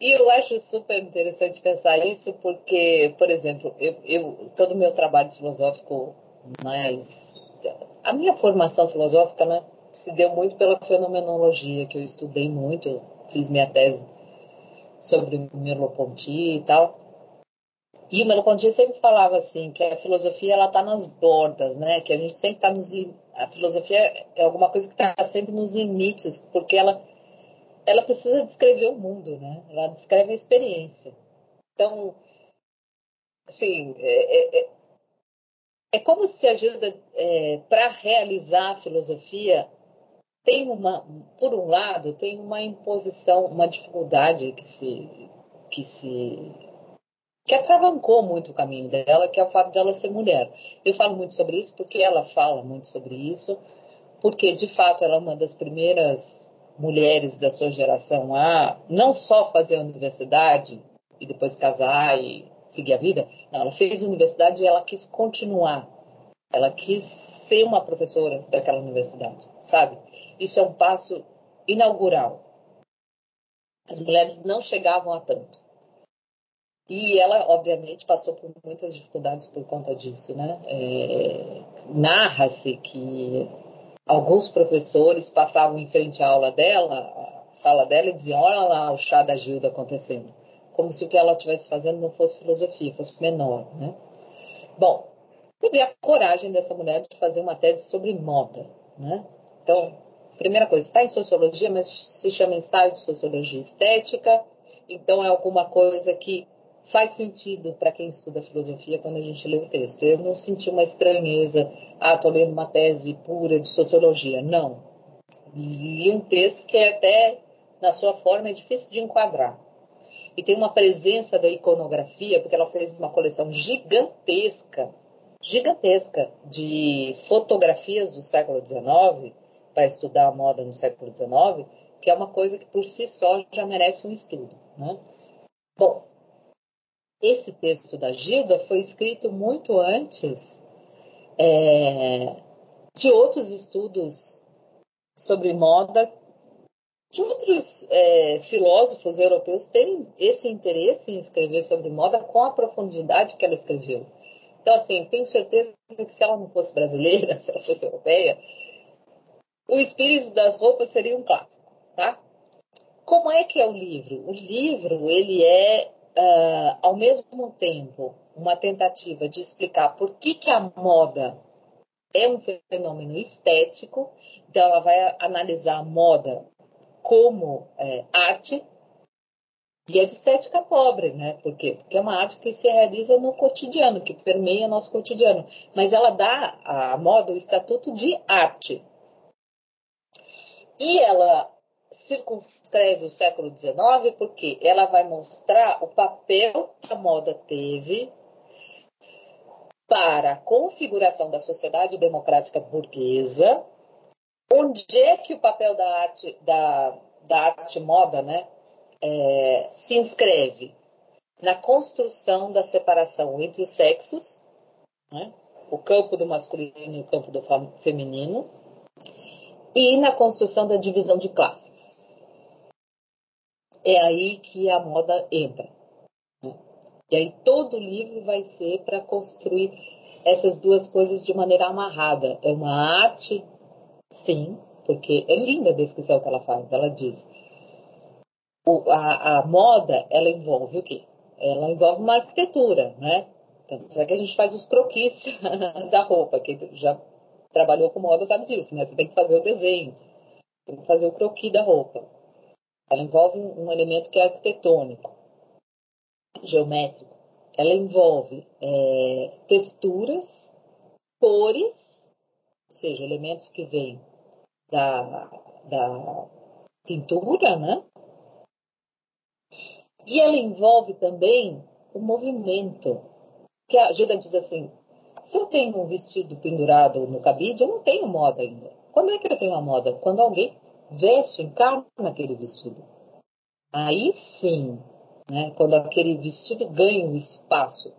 E eu acho super interessante pensar isso, porque, por exemplo, eu, eu todo o meu trabalho filosófico mais a minha formação filosófica né, se deu muito pela fenomenologia, que eu estudei muito, fiz minha tese sobre Merleau-Ponty e tal. E o Merleau-Ponty sempre falava assim, que a filosofia ela está nas bordas, né? Que a gente sempre está nos a filosofia é alguma coisa que está sempre nos limites, porque ela ela precisa descrever o mundo, né? Ela descreve a experiência. Então, assim, é, é, é como se ajuda é, para realizar a filosofia tem uma, por um lado, tem uma imposição, uma dificuldade que se que se que atravancou muito o caminho dela, que é o fato de ela ser mulher. Eu falo muito sobre isso porque ela fala muito sobre isso, porque de fato ela é uma das primeiras mulheres da sua geração a não só fazer a universidade e depois casar e seguir a vida. Não, ela fez universidade e ela quis continuar. Ela quis ser uma professora daquela universidade, sabe? Isso é um passo inaugural. As mulheres não chegavam a tanto. E ela, obviamente, passou por muitas dificuldades por conta disso, né? É, Narra-se que alguns professores passavam em frente à aula dela, a sala dela, e diziam: Olha lá o chá da Gilda acontecendo como se o que ela estivesse fazendo não fosse filosofia, fosse menor, né? Bom, teve a coragem dessa mulher de fazer uma tese sobre moda, né? Então, primeira coisa, está em sociologia, mas se chama ensaio de sociologia estética, então é alguma coisa que faz sentido para quem estuda filosofia quando a gente lê o texto. Eu não senti uma estranheza, ah, estou lendo uma tese pura de sociologia. Não. Li um texto que é até, na sua forma, é difícil de enquadrar e tem uma presença da iconografia, porque ela fez uma coleção gigantesca, gigantesca de fotografias do século XIX para estudar a moda no século XIX, que é uma coisa que por si só já merece um estudo. Né? Bom, esse texto da Gilda foi escrito muito antes é, de outros estudos sobre moda de outros é, filósofos europeus terem esse interesse em escrever sobre moda com a profundidade que ela escreveu. Então, assim, tenho certeza que se ela não fosse brasileira, (laughs) se ela fosse europeia, o espírito das roupas seria um clássico, tá? Como é que é o livro? O livro, ele é, uh, ao mesmo tempo, uma tentativa de explicar por que, que a moda é um fenômeno estético, então ela vai analisar a moda como é, arte, e é de estética pobre, né? Por quê? Porque é uma arte que se realiza no cotidiano, que permeia nosso cotidiano. Mas ela dá à moda o estatuto de arte. E ela circunscreve o século XIX porque ela vai mostrar o papel que a moda teve para a configuração da sociedade democrática burguesa, onde é que o papel da arte, da, da arte moda, né, é, se inscreve na construção da separação entre os sexos, né, o campo do masculino e o campo do feminino, e na construção da divisão de classes. É aí que a moda entra. Né? E aí todo o livro vai ser para construir essas duas coisas de maneira amarrada. É uma arte, sim, porque é linda a descrição que ela faz. Ela diz: o, a, a, moda, ela envolve o quê? Ela envolve uma arquitetura, né? Tanto é que a gente faz os croquis (laughs) da roupa, que já trabalhou com moda sabe disso, né? Você tem que fazer o desenho, tem que fazer o croquis da roupa. Ela envolve um elemento que é arquitetônico, geométrico. Ela envolve é, texturas, cores, ou seja, elementos que vêm da, da pintura, né? E ela envolve também o movimento, que a Gilda diz assim, se eu tenho um vestido pendurado no cabide, eu não tenho moda ainda. Quando é que eu tenho a moda? Quando alguém veste, encarna aquele vestido. Aí sim, né, quando aquele vestido ganha um espaço,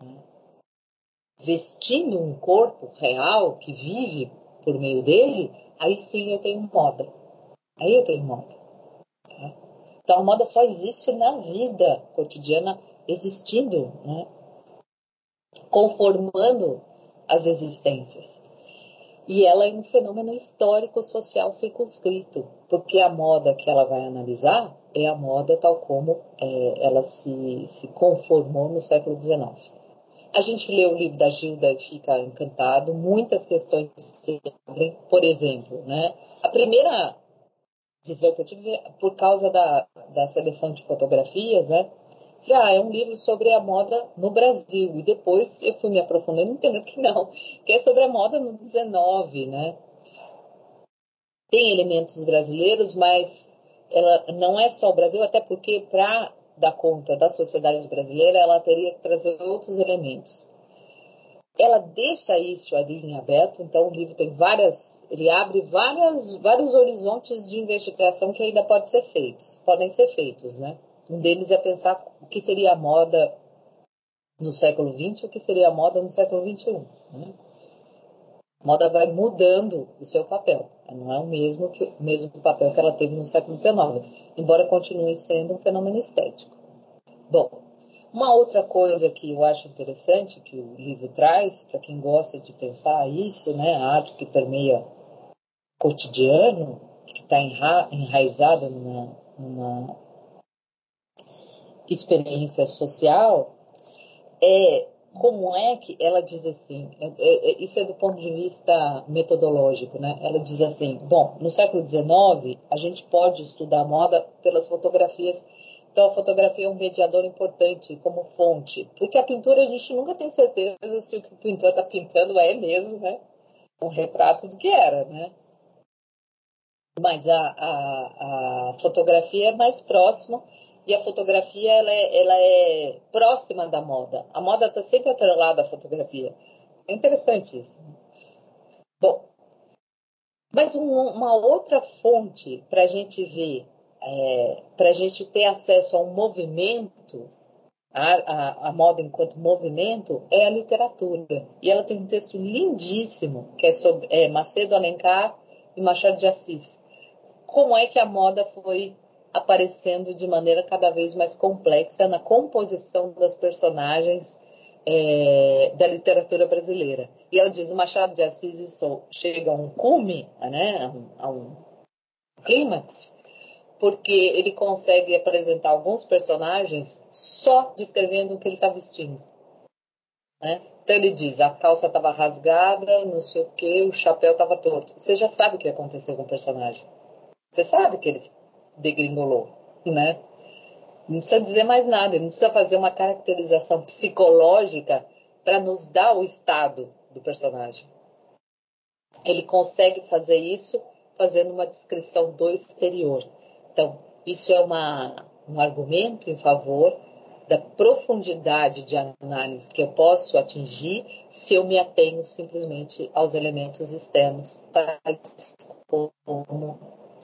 né, vestindo um corpo real que vive por meio dele, aí sim eu tenho moda. Aí eu tenho moda. Tá? Então a moda só existe na vida cotidiana, existindo, né? conformando as existências. E ela é um fenômeno histórico social circunscrito, porque a moda que ela vai analisar é a moda tal como é, ela se, se conformou no século XIX. A gente lê o livro da Gilda e fica encantado, muitas questões se abrem, por exemplo, né? A primeira visão que eu tive, por causa da, da seleção de fotografias, né? Falei, ah, é um livro sobre a moda no Brasil. E depois eu fui me aprofundando, entendendo que não, que é sobre a moda no 19, né? Tem elementos brasileiros, mas ela não é só o Brasil, até porque para dar conta da sociedade brasileira, ela teria que trazer outros elementos. Ela deixa isso ali em aberto, então o livro tem várias, ele abre várias, vários horizontes de investigação que ainda pode ser feitos, podem ser feitos, né? Um deles é pensar o que seria a moda no século XX e o que seria a moda no século XXI. Né? Moda vai mudando o seu papel. Não é o mesmo, que, o mesmo papel que ela teve no século XIX, embora continue sendo um fenômeno estético. Bom, uma outra coisa que eu acho interessante que o livro traz, para quem gosta de pensar isso, né, a arte que permeia o cotidiano, que está enra enraizada numa, numa experiência social é como é que ela diz assim, é, é, é, isso é do ponto de vista metodológico, né? Ela diz assim, bom, no século XIX a gente pode estudar moda pelas fotografias, então a fotografia é um mediador importante como fonte, porque a pintura a gente nunca tem certeza se o que o pintor está pintando é mesmo, né? Um retrato do que era, né? Mas a, a, a fotografia é mais próxima e a fotografia ela é, ela é próxima da moda. A moda está sempre atrelada à fotografia. É interessante isso. Bom, mas um, uma outra fonte para a gente ver, é, para a gente ter acesso a um movimento, a, a, a, moda enquanto movimento, é a literatura. E ela tem um texto lindíssimo, que é sobre é, Macedo Alencar e Machado de Assis como é que a moda foi aparecendo de maneira cada vez mais complexa na composição das personagens é, da literatura brasileira. E ela diz: Machado de Assis chega a um cume, né, a um, um clímax, porque ele consegue apresentar alguns personagens só descrevendo o que ele está vestindo. Né? Então ele diz: a calça estava rasgada, não sei o que, o chapéu estava torto. Você já sabe o que aconteceu com o personagem. Você sabe que ele degringolou, né? Não precisa dizer mais nada, não precisa fazer uma caracterização psicológica para nos dar o estado do personagem. Ele consegue fazer isso fazendo uma descrição do exterior. Então, isso é uma, um argumento em favor da profundidade de análise que eu posso atingir se eu me atenho simplesmente aos elementos externos, tais como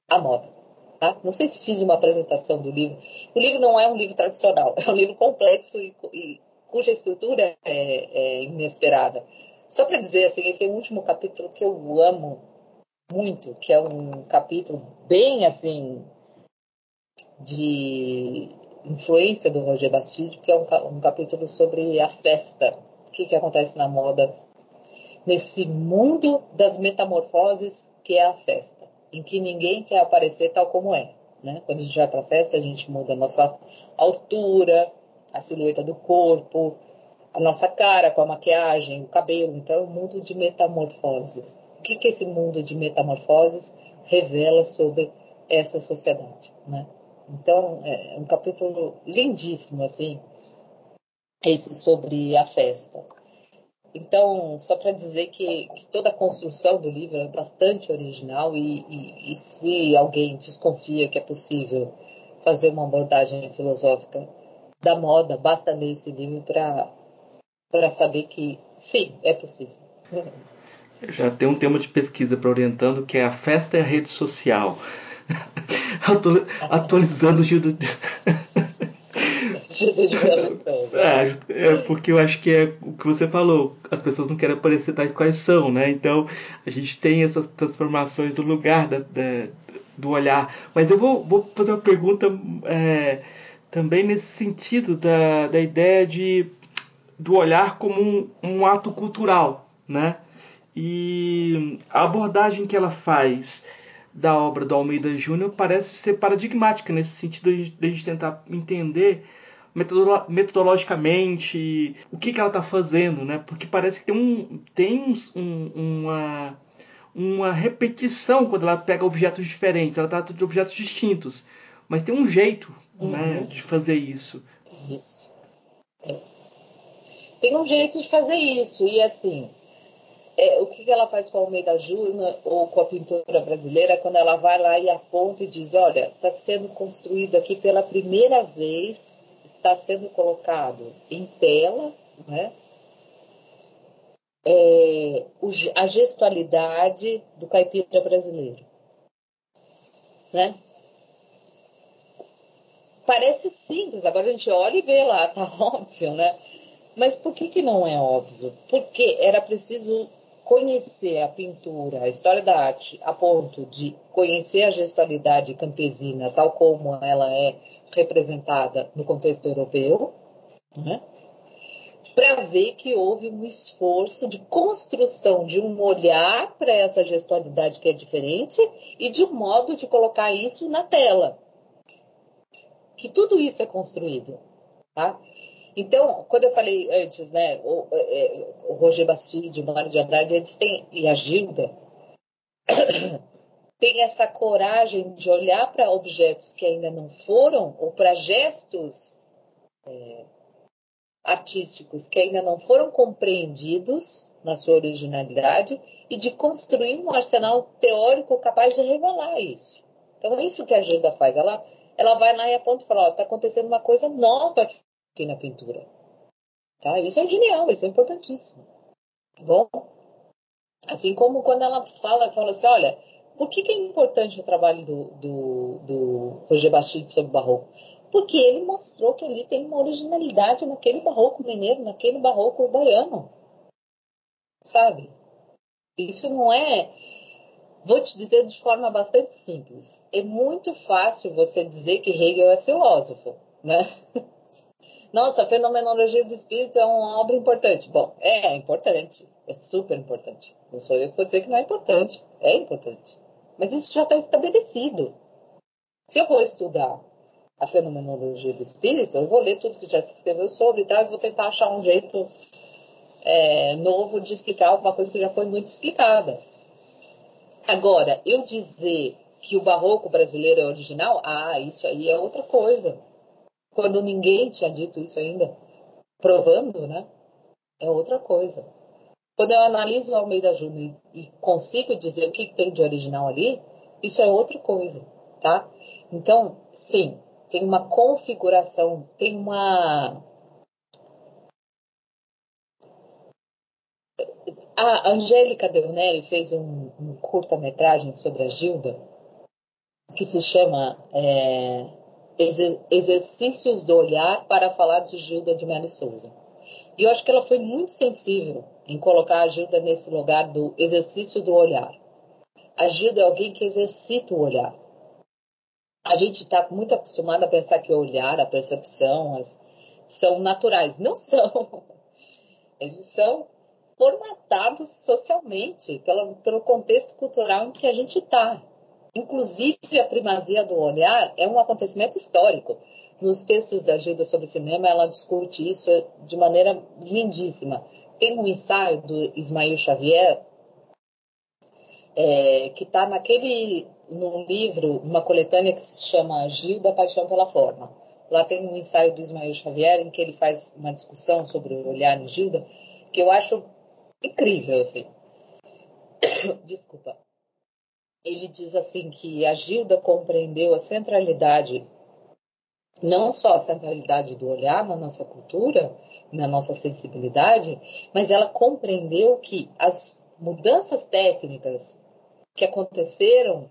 a moda. Tá? Não sei se fiz uma apresentação do livro. O livro não é um livro tradicional, (laughs) é um livro complexo e, e cuja estrutura é, é inesperada. Só para dizer assim, ele tem um último capítulo que eu amo muito, que é um capítulo bem assim de influência do Roger Bastide, que é um, um capítulo sobre a festa, o que, que acontece na moda nesse mundo das metamorfoses que é a festa em que ninguém quer aparecer tal como é. Né? Quando a gente vai para a festa, a gente muda a nossa altura, a silhueta do corpo, a nossa cara com a maquiagem, o cabelo. Então, é um mundo de metamorfoses. O que, que esse mundo de metamorfoses revela sobre essa sociedade? Né? Então, é um capítulo lindíssimo, assim, esse sobre a festa. Então, só para dizer que, que, toda a construção do livro é bastante original e, e, e, se alguém desconfia que é possível fazer uma abordagem filosófica da moda, basta ler esse livro para saber que sim, é possível. Já tem um tema de pesquisa para orientando que é a festa e a rede social. (laughs) Atualizando o (laughs) Gildo. (laughs) de é, é, porque eu acho que é o que você falou, as pessoas não querem aparecer tais quais são, né? Então a gente tem essas transformações do lugar da, da, do olhar. Mas eu vou, vou fazer uma pergunta é, também nesse sentido da, da ideia de, do olhar como um, um ato cultural, né? E a abordagem que ela faz da obra do Almeida Júnior parece ser paradigmática nesse sentido de a gente tentar entender metodologicamente o que, que ela está fazendo, né? Porque parece que tem, um, tem um, uma, uma repetição quando ela pega objetos diferentes, ela trata de objetos distintos, mas tem um jeito né, uhum. né, de fazer isso. Isso. É. Tem um jeito de fazer isso, e assim, é, o que, que ela faz com a Almeida Júnior ou com a pintura brasileira quando ela vai lá e aponta e diz: olha, está sendo construído aqui pela primeira vez está sendo colocado em tela, né? É, a gestualidade do caipira brasileiro. Né? Parece simples, agora a gente olha e vê lá, (laughs) tá óbvio, né? Mas por que, que não é óbvio? Porque era preciso conhecer a pintura, a história da arte, a ponto de conhecer a gestualidade campesina, tal como ela é representada no contexto europeu, né? para ver que houve um esforço de construção de um olhar para essa gestualidade que é diferente e de um modo de colocar isso na tela. Que tudo isso é construído. Tá? Então, quando eu falei antes, né, o, é, é, o Roger Bastide, o Mário de Andrade, eles têm, e a Gilda, tem essa coragem de olhar para objetos que ainda não foram, ou para gestos é, artísticos que ainda não foram compreendidos na sua originalidade e de construir um arsenal teórico capaz de revelar isso. Então é isso que a Gilda faz. Ela, ela vai lá e aponta e fala: está acontecendo uma coisa nova aqui na pintura. Tá? Isso é genial, isso é importantíssimo. Bom, assim como quando ela fala, fala assim, olha, por que, que é importante o trabalho do, do, do Roger Bastide sobre o barroco? Porque ele mostrou que ali tem uma originalidade naquele barroco mineiro, naquele barroco baiano. Sabe? Isso não é Vou te dizer de forma bastante simples. É muito fácil você dizer que Hegel é filósofo, né? (laughs) Nossa, a fenomenologia do espírito é uma obra importante. Bom, é importante, é super importante. Não sou eu que vou dizer que não é importante, é importante. Mas isso já está estabelecido. Se eu vou estudar a fenomenologia do espírito, eu vou ler tudo que já se escreveu sobre e tal, e vou tentar achar um jeito é, novo de explicar alguma coisa que já foi muito explicada. Agora, eu dizer que o barroco brasileiro é original, ah, isso aí é outra coisa. Quando ninguém tinha dito isso ainda, provando, né? É outra coisa. Quando eu analiso o Almeida Júnior e, consigo dizer o que, tem de original ali, isso é outra coisa, tá? Então, sim, tem uma configuração, tem uma A Angélica Deunelli fez um, um curta-metragem sobre a Gilda, que se chama é, Exercícios do Olhar para falar de Gilda de Mello Souza. E eu acho que ela foi muito sensível em colocar a Gilda nesse lugar do exercício do olhar. A Gilda é alguém que exercita o olhar. A gente está muito acostumado a pensar que o olhar, a percepção, as, são naturais. Não são. (laughs) Eles são formatados socialmente pelo, pelo contexto cultural em que a gente está. Inclusive, a primazia do olhar é um acontecimento histórico. Nos textos da Gilda sobre cinema, ela discute isso de maneira lindíssima. Tem um ensaio do Ismael Xavier, é, que está naquele num livro, uma coletânea que se chama Gilda Paixão pela Forma. Lá tem um ensaio do Ismael Xavier em que ele faz uma discussão sobre o olhar em Gilda, que eu acho incrível, assim. (coughs) Desculpa. Ele diz assim que a Gilda compreendeu a centralidade, não só a centralidade do olhar na nossa cultura, na nossa sensibilidade, mas ela compreendeu que as mudanças técnicas que aconteceram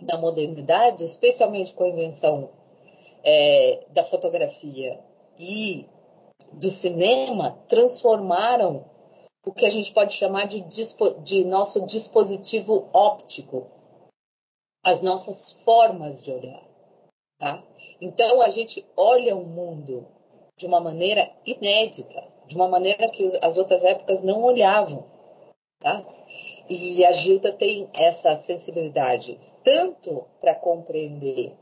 na modernidade, especialmente com a invenção é, da fotografia e do cinema, transformaram o que a gente pode chamar de, de nosso dispositivo óptico, as nossas formas de olhar. Tá? Então a gente olha o mundo de uma maneira inédita, de uma maneira que as outras épocas não olhavam. Tá? E a Gilda tem essa sensibilidade tanto para compreender o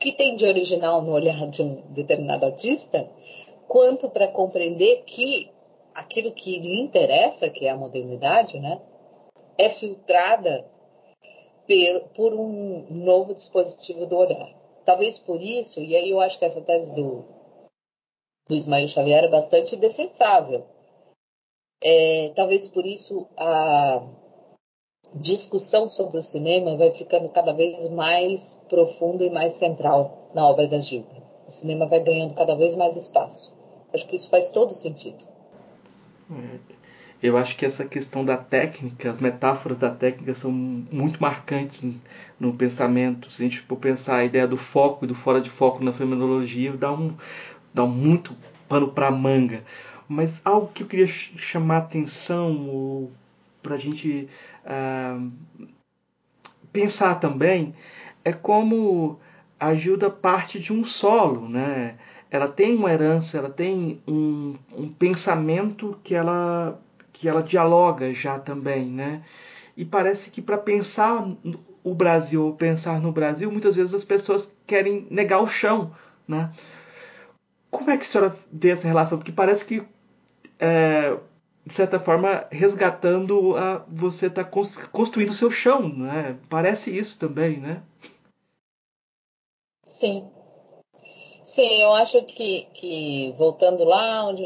que tem de original no olhar de um determinado artista, quanto para compreender que aquilo que lhe interessa, que é a modernidade, né, é filtrada por um novo dispositivo do olhar. Talvez por isso, e aí eu acho que essa tese do, do Ismael Xavier é bastante defensável. É, talvez por isso a discussão sobre o cinema vai ficando cada vez mais profunda e mais central na obra da Gilda. O cinema vai ganhando cada vez mais espaço. Acho que isso faz todo sentido. É, eu acho que essa questão da técnica, as metáforas da técnica são muito marcantes no pensamento. Se a gente for pensar a ideia do foco e do fora de foco na fenomenologia, dá um, dá muito pano para manga. Mas algo que eu queria chamar atenção para a gente uh, pensar também é como ajuda parte de um solo, né? ela tem uma herança, ela tem um, um pensamento que ela que ela dialoga já também, né? E parece que para pensar o Brasil pensar no Brasil, muitas vezes as pessoas querem negar o chão, né? Como é que a senhora vê essa relação? Porque parece que, é, de certa forma, resgatando, a, você está construindo o seu chão, né? Parece isso também, né? Sim, Sim, eu acho que, que voltando lá onde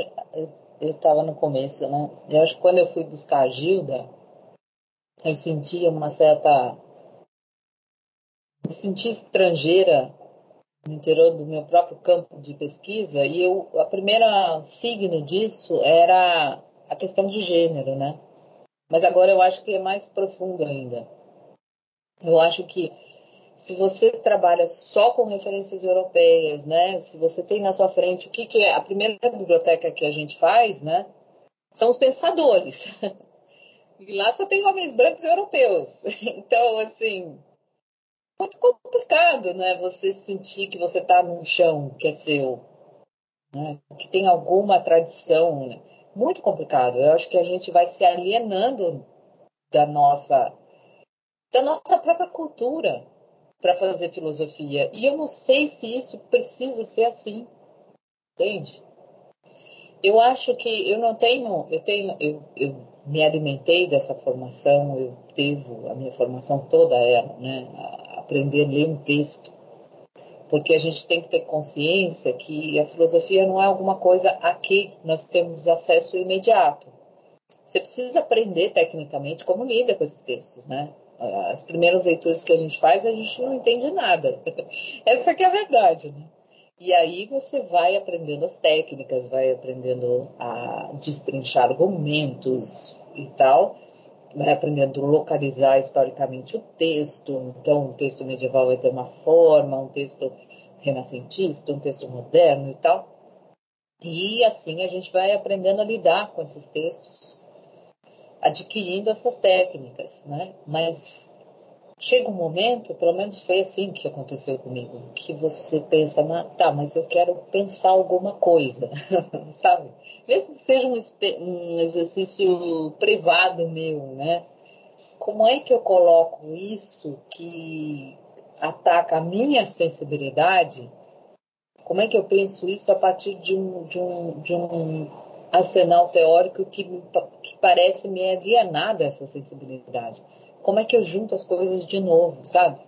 eu estava no começo, né? Eu acho que quando eu fui buscar a Gilda, eu sentia uma certa. Me senti estrangeira no interior do meu próprio campo de pesquisa, e eu, a primeira signo disso era a questão de gênero, né? Mas agora eu acho que é mais profundo ainda. Eu acho que se você trabalha só com referências europeias, né? Se você tem na sua frente o que, que é a primeira biblioteca que a gente faz, né? São os pensadores. (laughs) E lá só tem homens brancos europeus. (laughs) Então, assim, muito complicado, né? Você sentir que você está num chão que é seu, né? que tem alguma tradição. Né? Muito complicado. Eu acho que a gente vai se alienando da nossa da nossa própria cultura para fazer filosofia. E eu não sei se isso precisa ser assim, entende? Eu acho que eu não tenho, eu tenho, eu, eu me alimentei dessa formação, eu devo a minha formação toda ela, né? Aprender a ler um texto. Porque a gente tem que ter consciência que a filosofia não é alguma coisa a que nós temos acesso imediato. Você precisa aprender tecnicamente como lida com esses textos, né? As primeiras leituras que a gente faz, a gente não entende nada. (laughs) Essa que é a verdade, né? E aí você vai aprendendo as técnicas, vai aprendendo a destrinchar argumentos e tal, vai aprendendo a localizar historicamente o texto. Então, um texto medieval vai ter uma forma, um texto renascentista, um texto moderno e tal. E assim a gente vai aprendendo a lidar com esses textos adquirindo essas técnicas, né? Mas chega um momento, pelo menos foi assim que aconteceu comigo, que você pensa, tá, mas eu quero pensar alguma coisa, (laughs) sabe? Mesmo que seja um, um exercício privado meu, né? Como é que eu coloco isso que ataca a minha sensibilidade? Como é que eu penso isso a partir de um, de um, de um arsenal teórico que, que parece me alienar dessa sensibilidade. Como é que eu junto as coisas de novo, sabe?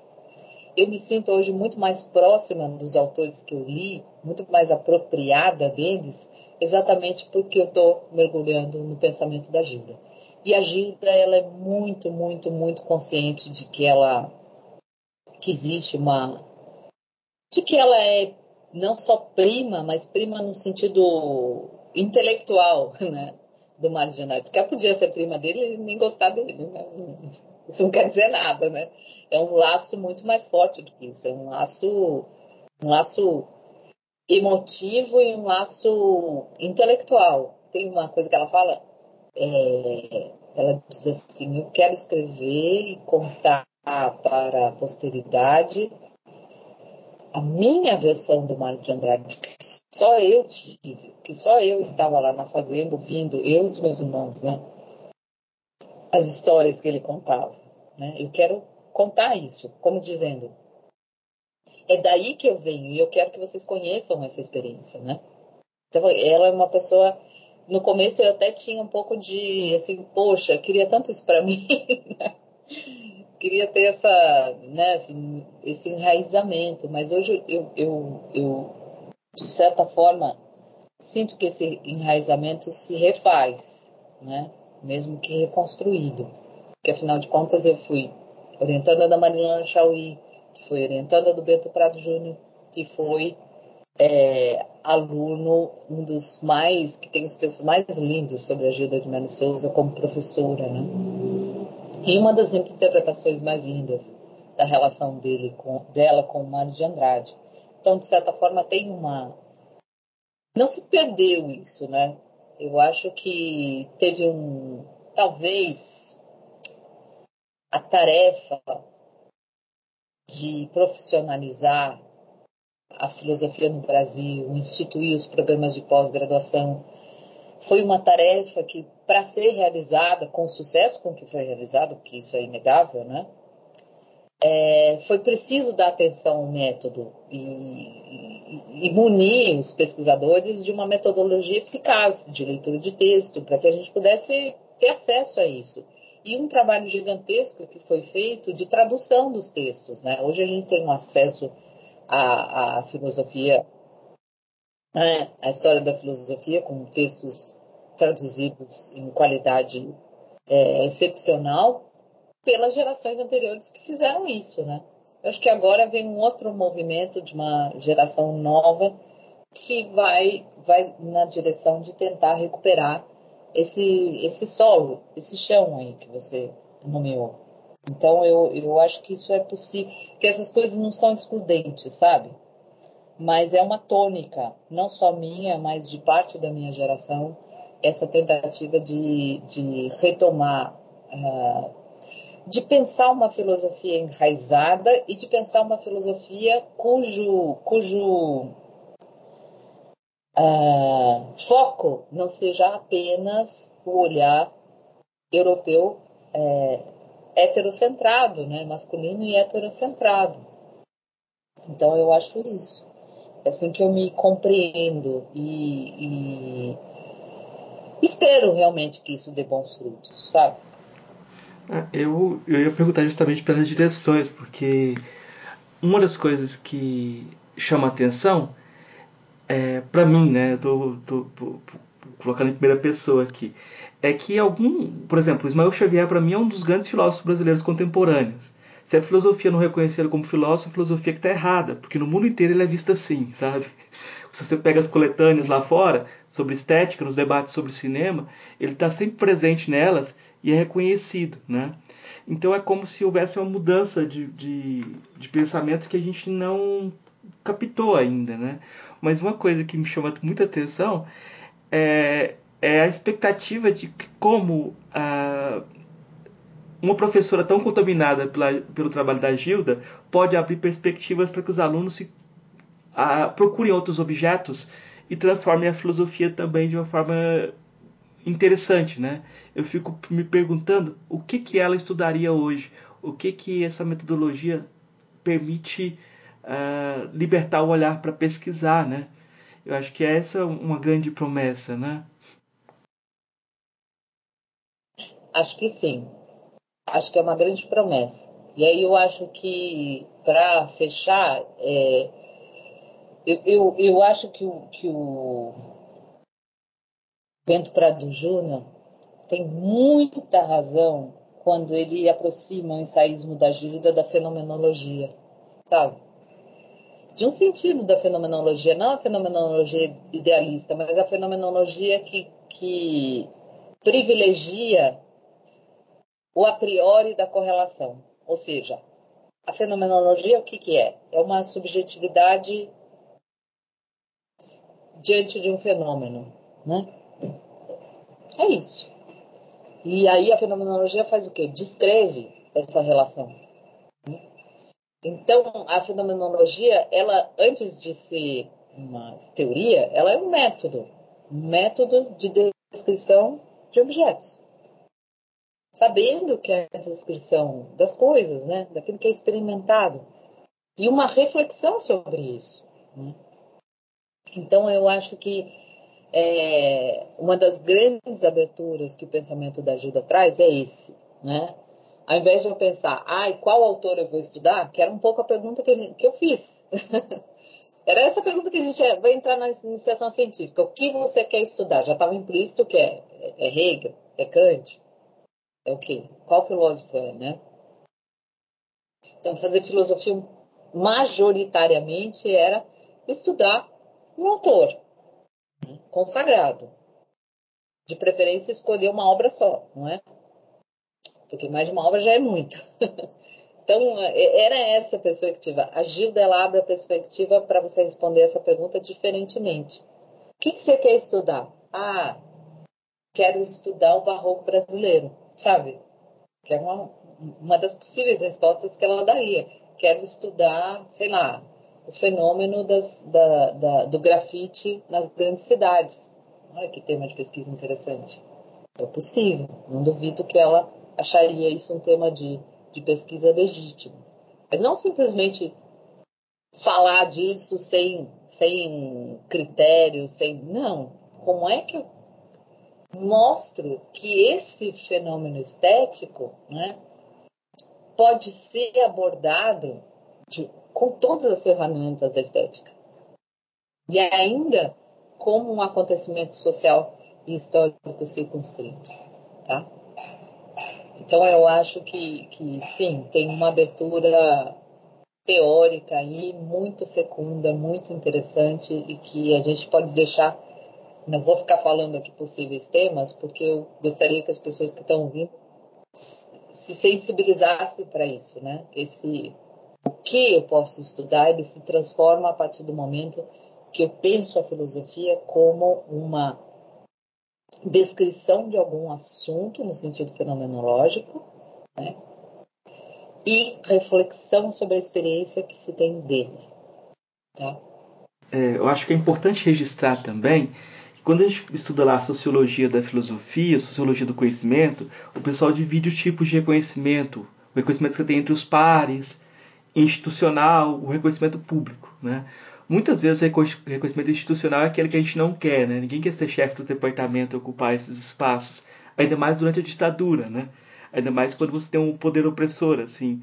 Eu me sinto hoje muito mais próxima dos autores que eu li, muito mais apropriada deles, exatamente porque eu estou mergulhando no pensamento da Gilda. E a Gilda, ela é muito, muito, muito consciente de que ela que existe uma de que ela é não só prima, mas prima no sentido intelectual, né? Do marginal. Porque ela podia ser prima dele e nem gostar dele. Né? Isso não quer dizer nada, né? É um laço muito mais forte do que isso. É um laço, um laço emotivo e um laço intelectual. Tem uma coisa que ela fala, é, ela diz assim: eu quero escrever e contar para a posteridade a minha versão do Mário de Andrade, que só eu tive, que só eu estava lá na fazenda ouvindo, eu e os meus irmãos, né? As histórias que ele contava. Né? Eu quero contar isso, como dizendo, é daí que eu venho e eu quero que vocês conheçam essa experiência, né? Então, ela é uma pessoa. No começo eu até tinha um pouco de assim, poxa, queria tanto isso para mim. (laughs) Né? Queria ter essa, né, assim, esse enraizamento, mas hoje eu, eu, eu, de certa forma, sinto que esse enraizamento se refaz, né, mesmo que reconstruído. Porque, afinal de contas, eu fui orientanda da Mariana Chauí, que foi orientanda do Bento Prado Júnior, que foi é, aluno, um dos mais, que tem os textos mais lindos sobre a Gilda de Melo Souza como professora, né? E uma das interpretações mais lindas da relação dele com, dela com o Mário de Andrade. Então, de certa forma, tem uma. Não se perdeu isso, né? Eu acho que teve um. Talvez a tarefa de profissionalizar a filosofia no Brasil, instituir os programas de pós-graduação, foi uma tarefa que, para ser realizada com o sucesso com que foi realizada, que isso é inegável, né? É, foi preciso dar atenção ao método e, e, e munir os pesquisadores de uma metodologia eficaz de leitura de texto, para que a gente pudesse ter acesso a isso. E um trabalho gigantesco que foi feito de tradução dos textos. Né? Hoje a gente tem um acesso à, à filosofia né, a história da filosofia com textos traduzidos em qualidade é, excepcional pelas gerações anteriores que fizeram isso, né? Eu acho que agora vem um outro movimento de uma geração nova que vai, vai na direção de tentar recuperar esse, esse solo, esse chão aí que você nomeou. Então eu, eu acho que isso é possível, que essas coisas não são excludentes, sabe? mas é uma tônica, não só minha, mas de parte da minha geração, essa tentativa de, de retomar uh, de pensar uma filosofia enraizada e de pensar uma filosofia cujo, cujo uh, foco não seja apenas o olhar europeu é, heterocentrado, né, masculino e heterocentrado. Então eu acho isso. É assim que eu me compreendo e, e espero realmente que isso dê bons frutos, sabe? É, eu, eu ia perguntar justamente pelas direções, porque uma das coisas que chama atenção é, para mim, né, eu tô, tô, tô, colocando em primeira pessoa aqui, é que algum, por exemplo, Ismael Xavier para mim é um dos grandes filósofos brasileiros contemporâneos. Se a filosofia não reconhecer ele como filósofo, é a filosofia que está errada, porque no mundo inteiro ele é visto assim, sabe? Se você pega as coletâneas lá fora sobre estética, nos debates sobre cinema, ele está sempre presente nelas e é reconhecido, né? Então é como se houvesse uma mudança de, de, de pensamento que a gente não captou ainda, né? Mas uma coisa que me chama muita atenção é, é a expectativa de como ah, uma professora tão contaminada pela, pelo trabalho da Gilda pode abrir perspectivas para que os alunos se, ah, procurem outros objetos e transformem a filosofia também de uma forma interessante, né? Eu fico me perguntando o que que ela estudaria hoje, o que que essa metodologia permite uh, libertar o olhar para pesquisar, né? Eu acho que essa é uma grande promessa, né? Acho que sim. Acho que é uma grande promessa. E aí eu acho que para fechar, é, eu, eu, eu acho que o, que o Bento Prado Júnior tem muita razão quando ele aproxima o ensaísmo da Gilda da fenomenologia, sabe? De um sentido da fenomenologia, não a fenomenologia idealista, mas a fenomenologia que, que privilegia o a priori da correlação. Ou seja, a fenomenologia o que, que é? É uma subjetividade diante de um fenômeno, né? É isso. E aí a fenomenologia faz o quê? Descreve essa relação. Então, a fenomenologia, ela, antes de ser uma teoria, ela é um método. Um método de descrição de objetos. Sabendo que é a descrição das coisas, né? daquilo que é experimentado. E uma reflexão sobre isso. Né? Então, eu acho que é, uma das grandes aberturas que o pensamento da ajuda traz é esse, né? Ao invés de eu pensar, ai, qual autor eu vou estudar, que era um pouco a pergunta que, gente, que eu fiz. (laughs) era essa pergunta que a gente é, vai entrar na iniciação científica. O que você quer estudar? Já estava implícito que é, é Hegel, é Kant, é o quê? Qual filósofo é, né? Então, fazer filosofia majoritariamente era estudar um autor consagrado. De preferência, escolher uma obra só, não é? Porque mais de uma obra já é muito. (laughs) então, é, era essa a perspectiva. A Gilda ela abre a perspectiva para você responder essa pergunta diferentemente. O que, que você quer estudar? Ah, quero estudar o barroco brasileiro, sabe? Que é uma, uma das possíveis respostas que ela daria. Quero estudar, sei lá, o fenômeno das, da, da, do grafite nas grandes cidades. Olha que tema de pesquisa interessante. É possível, não duvido que ela acharia isso um tema de, de pesquisa legítimo. Mas não simplesmente falar disso sem, sem critério, sem. Não. Como é que eu mostro que esse fenômeno estético né, pode ser abordado de, com todas as ferramentas da estética. E ainda como um acontecimento social e histórico circunscrito. Tá? Então eu acho que, que sim, tem uma abertura teórica aí muito fecunda, muito interessante e que a gente pode deixar. Não vou ficar falando aqui possíveis temas, porque eu gostaria que as pessoas que estão ouvindo se sensibilizassem para isso, né? Esse o que eu posso estudar, ele se transforma a partir do momento que eu penso a filosofia como uma descrição de algum assunto no sentido fenomenológico, né? e reflexão sobre a experiência que se tem dele. Tá? É, eu acho que é importante registrar também que quando a gente estuda lá a sociologia da filosofia, a sociologia do conhecimento, o pessoal divide os tipos de reconhecimento, o reconhecimento que você tem entre os pares, institucional, o reconhecimento público, né? Muitas vezes o reconhecimento institucional é aquele que a gente não quer, né? Ninguém quer ser chefe do departamento e ocupar esses espaços, ainda mais durante a ditadura, né? Ainda mais quando você tem um poder opressor, assim.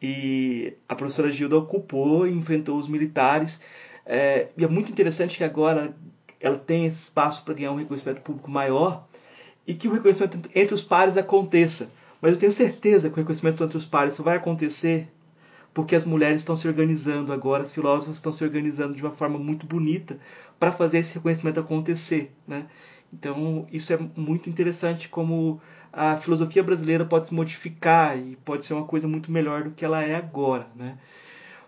E a professora Gilda ocupou e enfrentou os militares. É, e é muito interessante que agora ela tem esse espaço para ganhar um reconhecimento público maior e que o reconhecimento entre os pares aconteça. Mas eu tenho certeza que o reconhecimento entre os pares só vai acontecer porque as mulheres estão se organizando agora, as filósofas estão se organizando de uma forma muito bonita para fazer esse reconhecimento acontecer. Né? Então, isso é muito interessante como a filosofia brasileira pode se modificar e pode ser uma coisa muito melhor do que ela é agora. Né?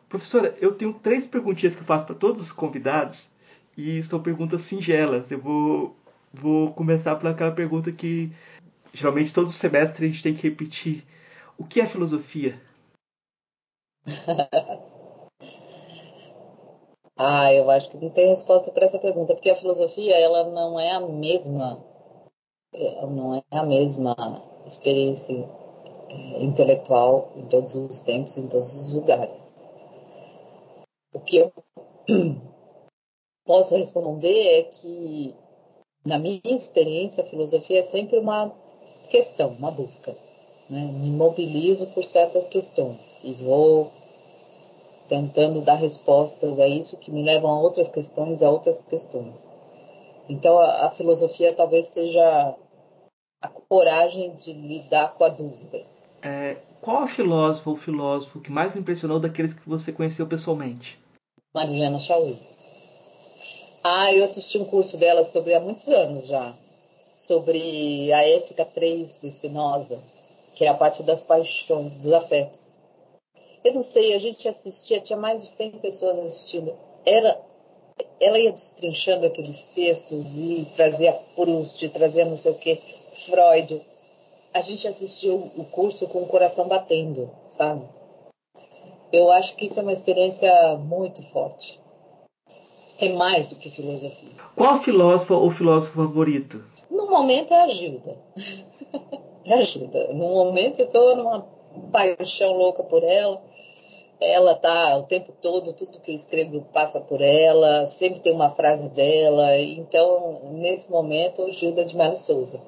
Professora, eu tenho três perguntinhas que eu faço para todos os convidados e são perguntas singelas. Eu vou, vou começar por aquela pergunta que geralmente todo semestre a gente tem que repetir. O que é filosofia? (laughs) ah, eu acho que não tem resposta para essa pergunta, porque a filosofia ela não é a mesma, não é a mesma experiência é, intelectual em todos os tempos, em todos os lugares. O que eu (clears throat) posso responder é que, na minha experiência, a filosofia é sempre uma questão, uma busca. Né? Me mobilizo por certas questões e vou tentando dar respostas a isso que me levam a outras questões, a outras questões. Então a, a filosofia talvez seja a coragem de lidar com a dúvida. É, qual a filósofa ou filósofo que mais impressionou daqueles que você conheceu pessoalmente? Marilena Chauí. Ah, eu assisti um curso dela sobre há muitos anos já, sobre a ética 3 do Spinoza, que é a parte das paixões, dos afetos. Eu não sei, a gente assistia, tinha mais de 100 pessoas assistindo. Era, ela ia destrinchando aqueles textos e trazia Proust, trazia não sei o que, Freud. A gente assistiu o curso com o coração batendo, sabe? Eu acho que isso é uma experiência muito forte. É mais do que filosofia. Qual filósofa ou filósofo favorito? No momento é a Gilda. (laughs) Me ajuda. No momento eu estou numa paixão louca por ela. Ela tá o tempo todo, tudo que eu escrevo passa por ela, sempre tem uma frase dela. Então, nesse momento, Gilda de Melo Souza.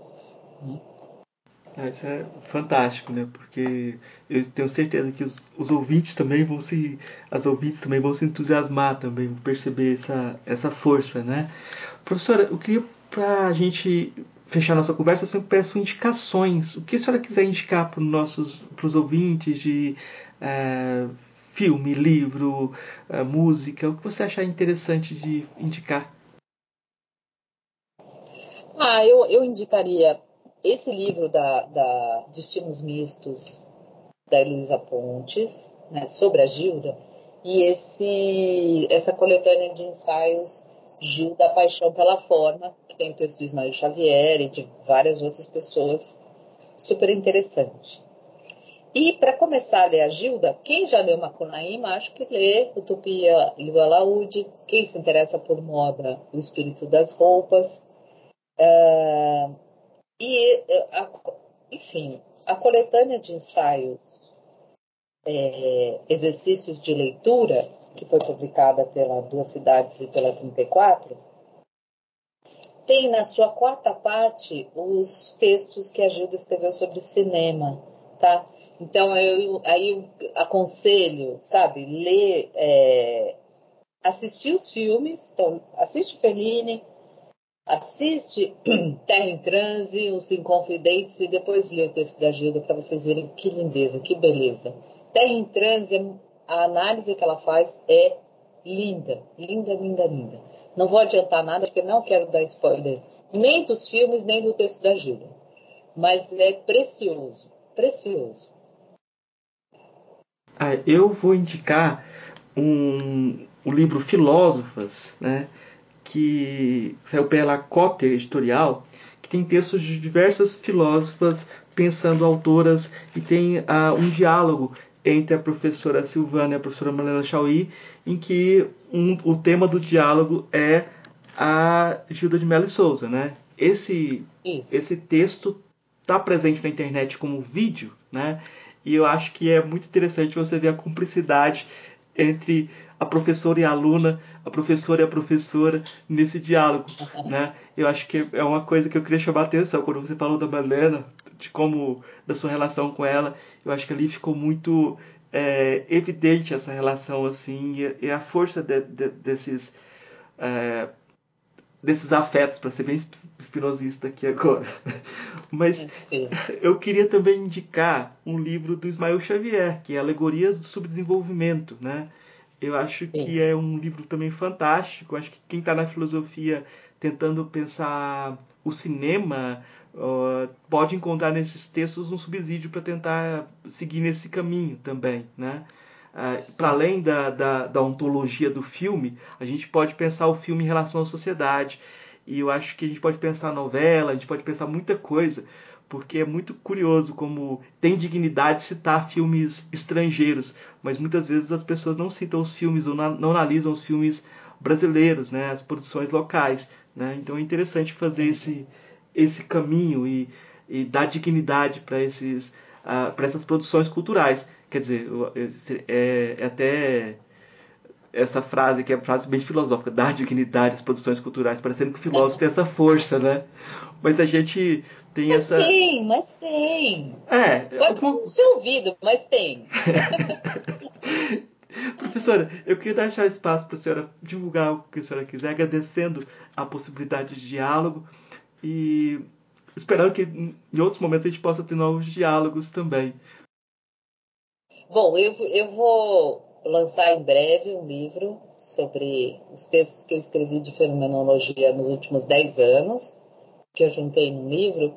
É, isso é fantástico, né? Porque eu tenho certeza que os, os, ouvintes também vão se. As ouvintes também vão se entusiasmar também, perceber essa, essa força, né? Professora, eu queria para a gente fechar nossa conversa, eu sempre peço indicações. O que a senhora quiser indicar para os nossos pros ouvintes de é, filme, livro, é, música, o que você achar interessante de indicar? Ah, eu, eu indicaria esse livro da, da Destinos Mistos, da Heloísa Pontes, né, sobre a Gilda, e esse, essa coletânea de ensaios Gil da Paixão pela Forma, tem o texto do Ismael Xavier e de várias outras pessoas, super interessante. E para começar a ler a Gilda, quem já leu Macunaíma, acho que lê Utopia Liu Alaúde, quem se interessa por moda, O Espírito das Roupas, uh, e, a, enfim, a coletânea de ensaios, é, exercícios de leitura, que foi publicada pela Duas Cidades e pela 34, tem na sua quarta parte os textos que a Gilda escreveu sobre cinema, tá? Então eu, aí eu aconselho, sabe, ler, é, assistir os filmes, então assiste Fellini, assiste (clears throat) Terra em Transe, Os Inconfidentes e depois lê o texto da Gilda para vocês verem que lindeza, que beleza. Terra em Transe a análise que ela faz é linda, linda, linda, linda. Não vou adiantar nada porque não quero dar spoiler nem dos filmes nem do texto da Júlia, mas é precioso, precioso. Ah, eu vou indicar um, o livro Filósofas, né, que saiu pela Cotter Editorial, que tem textos de diversas filósofas pensando autoras e tem uh, um diálogo entre a professora Silvana e a professora Malena Chauí, em que um, o tema do diálogo é a Gilda de Mello Souza, né? Esse, esse texto está presente na internet como vídeo, né? E eu acho que é muito interessante você ver a cumplicidade entre a professora e a aluna, a professora e a professora nesse diálogo, né? Eu acho que é uma coisa que eu queria chamar a atenção quando você falou da Malena, de como da sua relação com ela. Eu acho que ali ficou muito é, evidente essa relação assim e, e a força de, de, desses é, desses afetos, para ser bem espinosista aqui agora. (laughs) Mas Sim. eu queria também indicar um livro do Ismael Xavier, que é Alegorias do Subdesenvolvimento, né? Eu acho Sim. que é um livro também fantástico. Eu acho que quem está na filosofia tentando pensar o cinema uh, pode encontrar nesses textos um subsídio para tentar seguir nesse caminho também, né? Uh, para além da, da, da, ontologia do filme, a gente pode pensar o filme em relação à sociedade. E eu acho que a gente pode pensar novela, a gente pode pensar muita coisa, porque é muito curioso como tem dignidade citar filmes estrangeiros, mas muitas vezes as pessoas não citam os filmes ou não analisam os filmes brasileiros, né, as produções locais. Né? Então é interessante fazer esse, esse caminho e, e dar dignidade para esses uh, para essas produções culturais. Quer dizer, é, é até essa frase que é uma frase bem filosófica, dar dignidade às produções culturais, parecendo que o filósofo tem essa força, né? Mas a gente tem mas essa. Tem, mas tem. É. Pode não ser ouvido, mas tem. (laughs) Professora, eu queria deixar espaço para a senhora divulgar o que a senhora quiser, agradecendo a possibilidade de diálogo e esperando que em outros momentos a gente possa ter novos diálogos também. Bom, eu, eu vou lançar em breve um livro sobre os textos que eu escrevi de fenomenologia nos últimos 10 anos, que eu juntei num livro.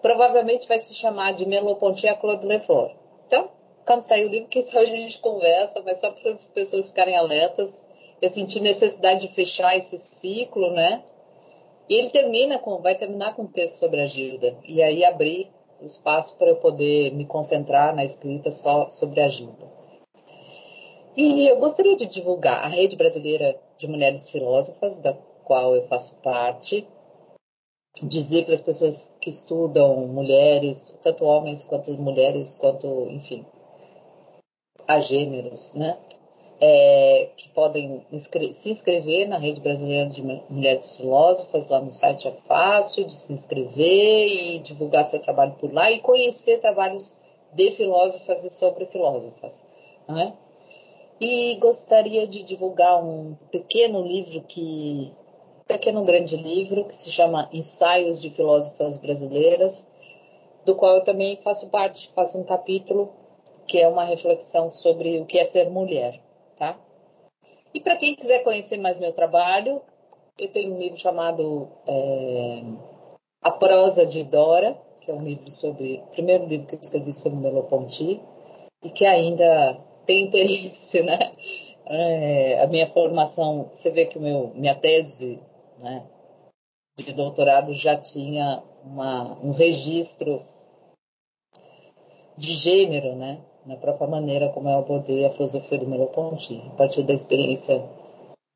Provavelmente vai se chamar de Melopontia Claude Lefort. Então, quando sair o livro, quem sabe a gente conversa, mas só para as pessoas ficarem alertas. Eu senti necessidade de fechar esse ciclo, né? E ele termina com, vai terminar com um texto sobre a Gilda. E aí abrir espaço para eu poder me concentrar na escrita só sobre a Gilda. E eu gostaria de divulgar a Rede Brasileira de Mulheres Filósofas, da qual eu faço parte, dizer para as pessoas que estudam mulheres, tanto homens quanto mulheres, quanto, enfim, a gêneros, né? É, que podem se inscrever na Rede Brasileira de Mulheres Filósofas, lá no site é fácil de se inscrever e divulgar seu trabalho por lá e conhecer trabalhos de filósofas e sobre filósofas. Né? E gostaria de divulgar um pequeno livro que pequeno grande livro que se chama Ensaios de Filósofas Brasileiras, do qual eu também faço parte, faço um capítulo que é uma reflexão sobre o que é ser mulher? E para quem quiser conhecer mais meu trabalho, eu tenho um livro chamado é, A Prosa de Dora, que é um livro sobre o primeiro livro que eu escrevi sobre Merleau-Ponty e que ainda tem interesse, né? É, a minha formação, você vê que meu, minha tese, né, de doutorado já tinha uma, um registro de gênero, né? Na própria maneira como eu abordei a filosofia do Merleau-Ponty, a partir da experiência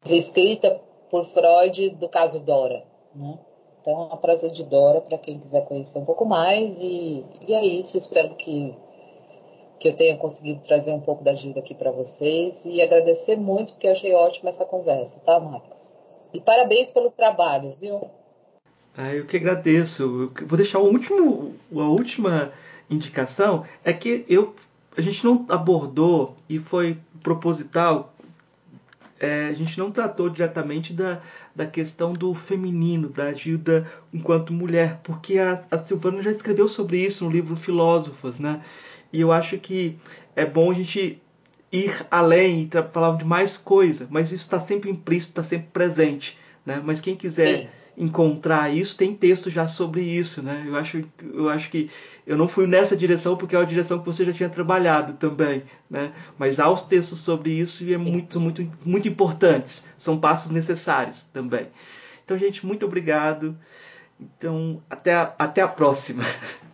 descrita por Freud do caso Dora. Né? Então, a prazer de Dora para quem quiser conhecer um pouco mais. E, e é isso. Espero que, que eu tenha conseguido trazer um pouco da Gilda aqui para vocês. E agradecer muito, porque achei ótima essa conversa, tá, Marcos? E parabéns pelo trabalho, viu? Ah, eu que agradeço. Vou deixar o último, a última indicação é que eu a gente não abordou e foi proposital. É, a gente não tratou diretamente da, da questão do feminino, da Gilda enquanto mulher, porque a, a Silvana já escreveu sobre isso no livro Filósofas, né? E eu acho que é bom a gente ir além e falar de mais coisa, mas isso está sempre implícito, está sempre presente, né? Mas quem quiser Sim encontrar isso, tem texto já sobre isso, né? Eu acho, eu acho que eu não fui nessa direção porque é uma direção que você já tinha trabalhado também, né? Mas há os textos sobre isso e é muito, muito, muito importantes. São passos necessários também. Então, gente, muito obrigado. Então, até a, até a próxima. (laughs)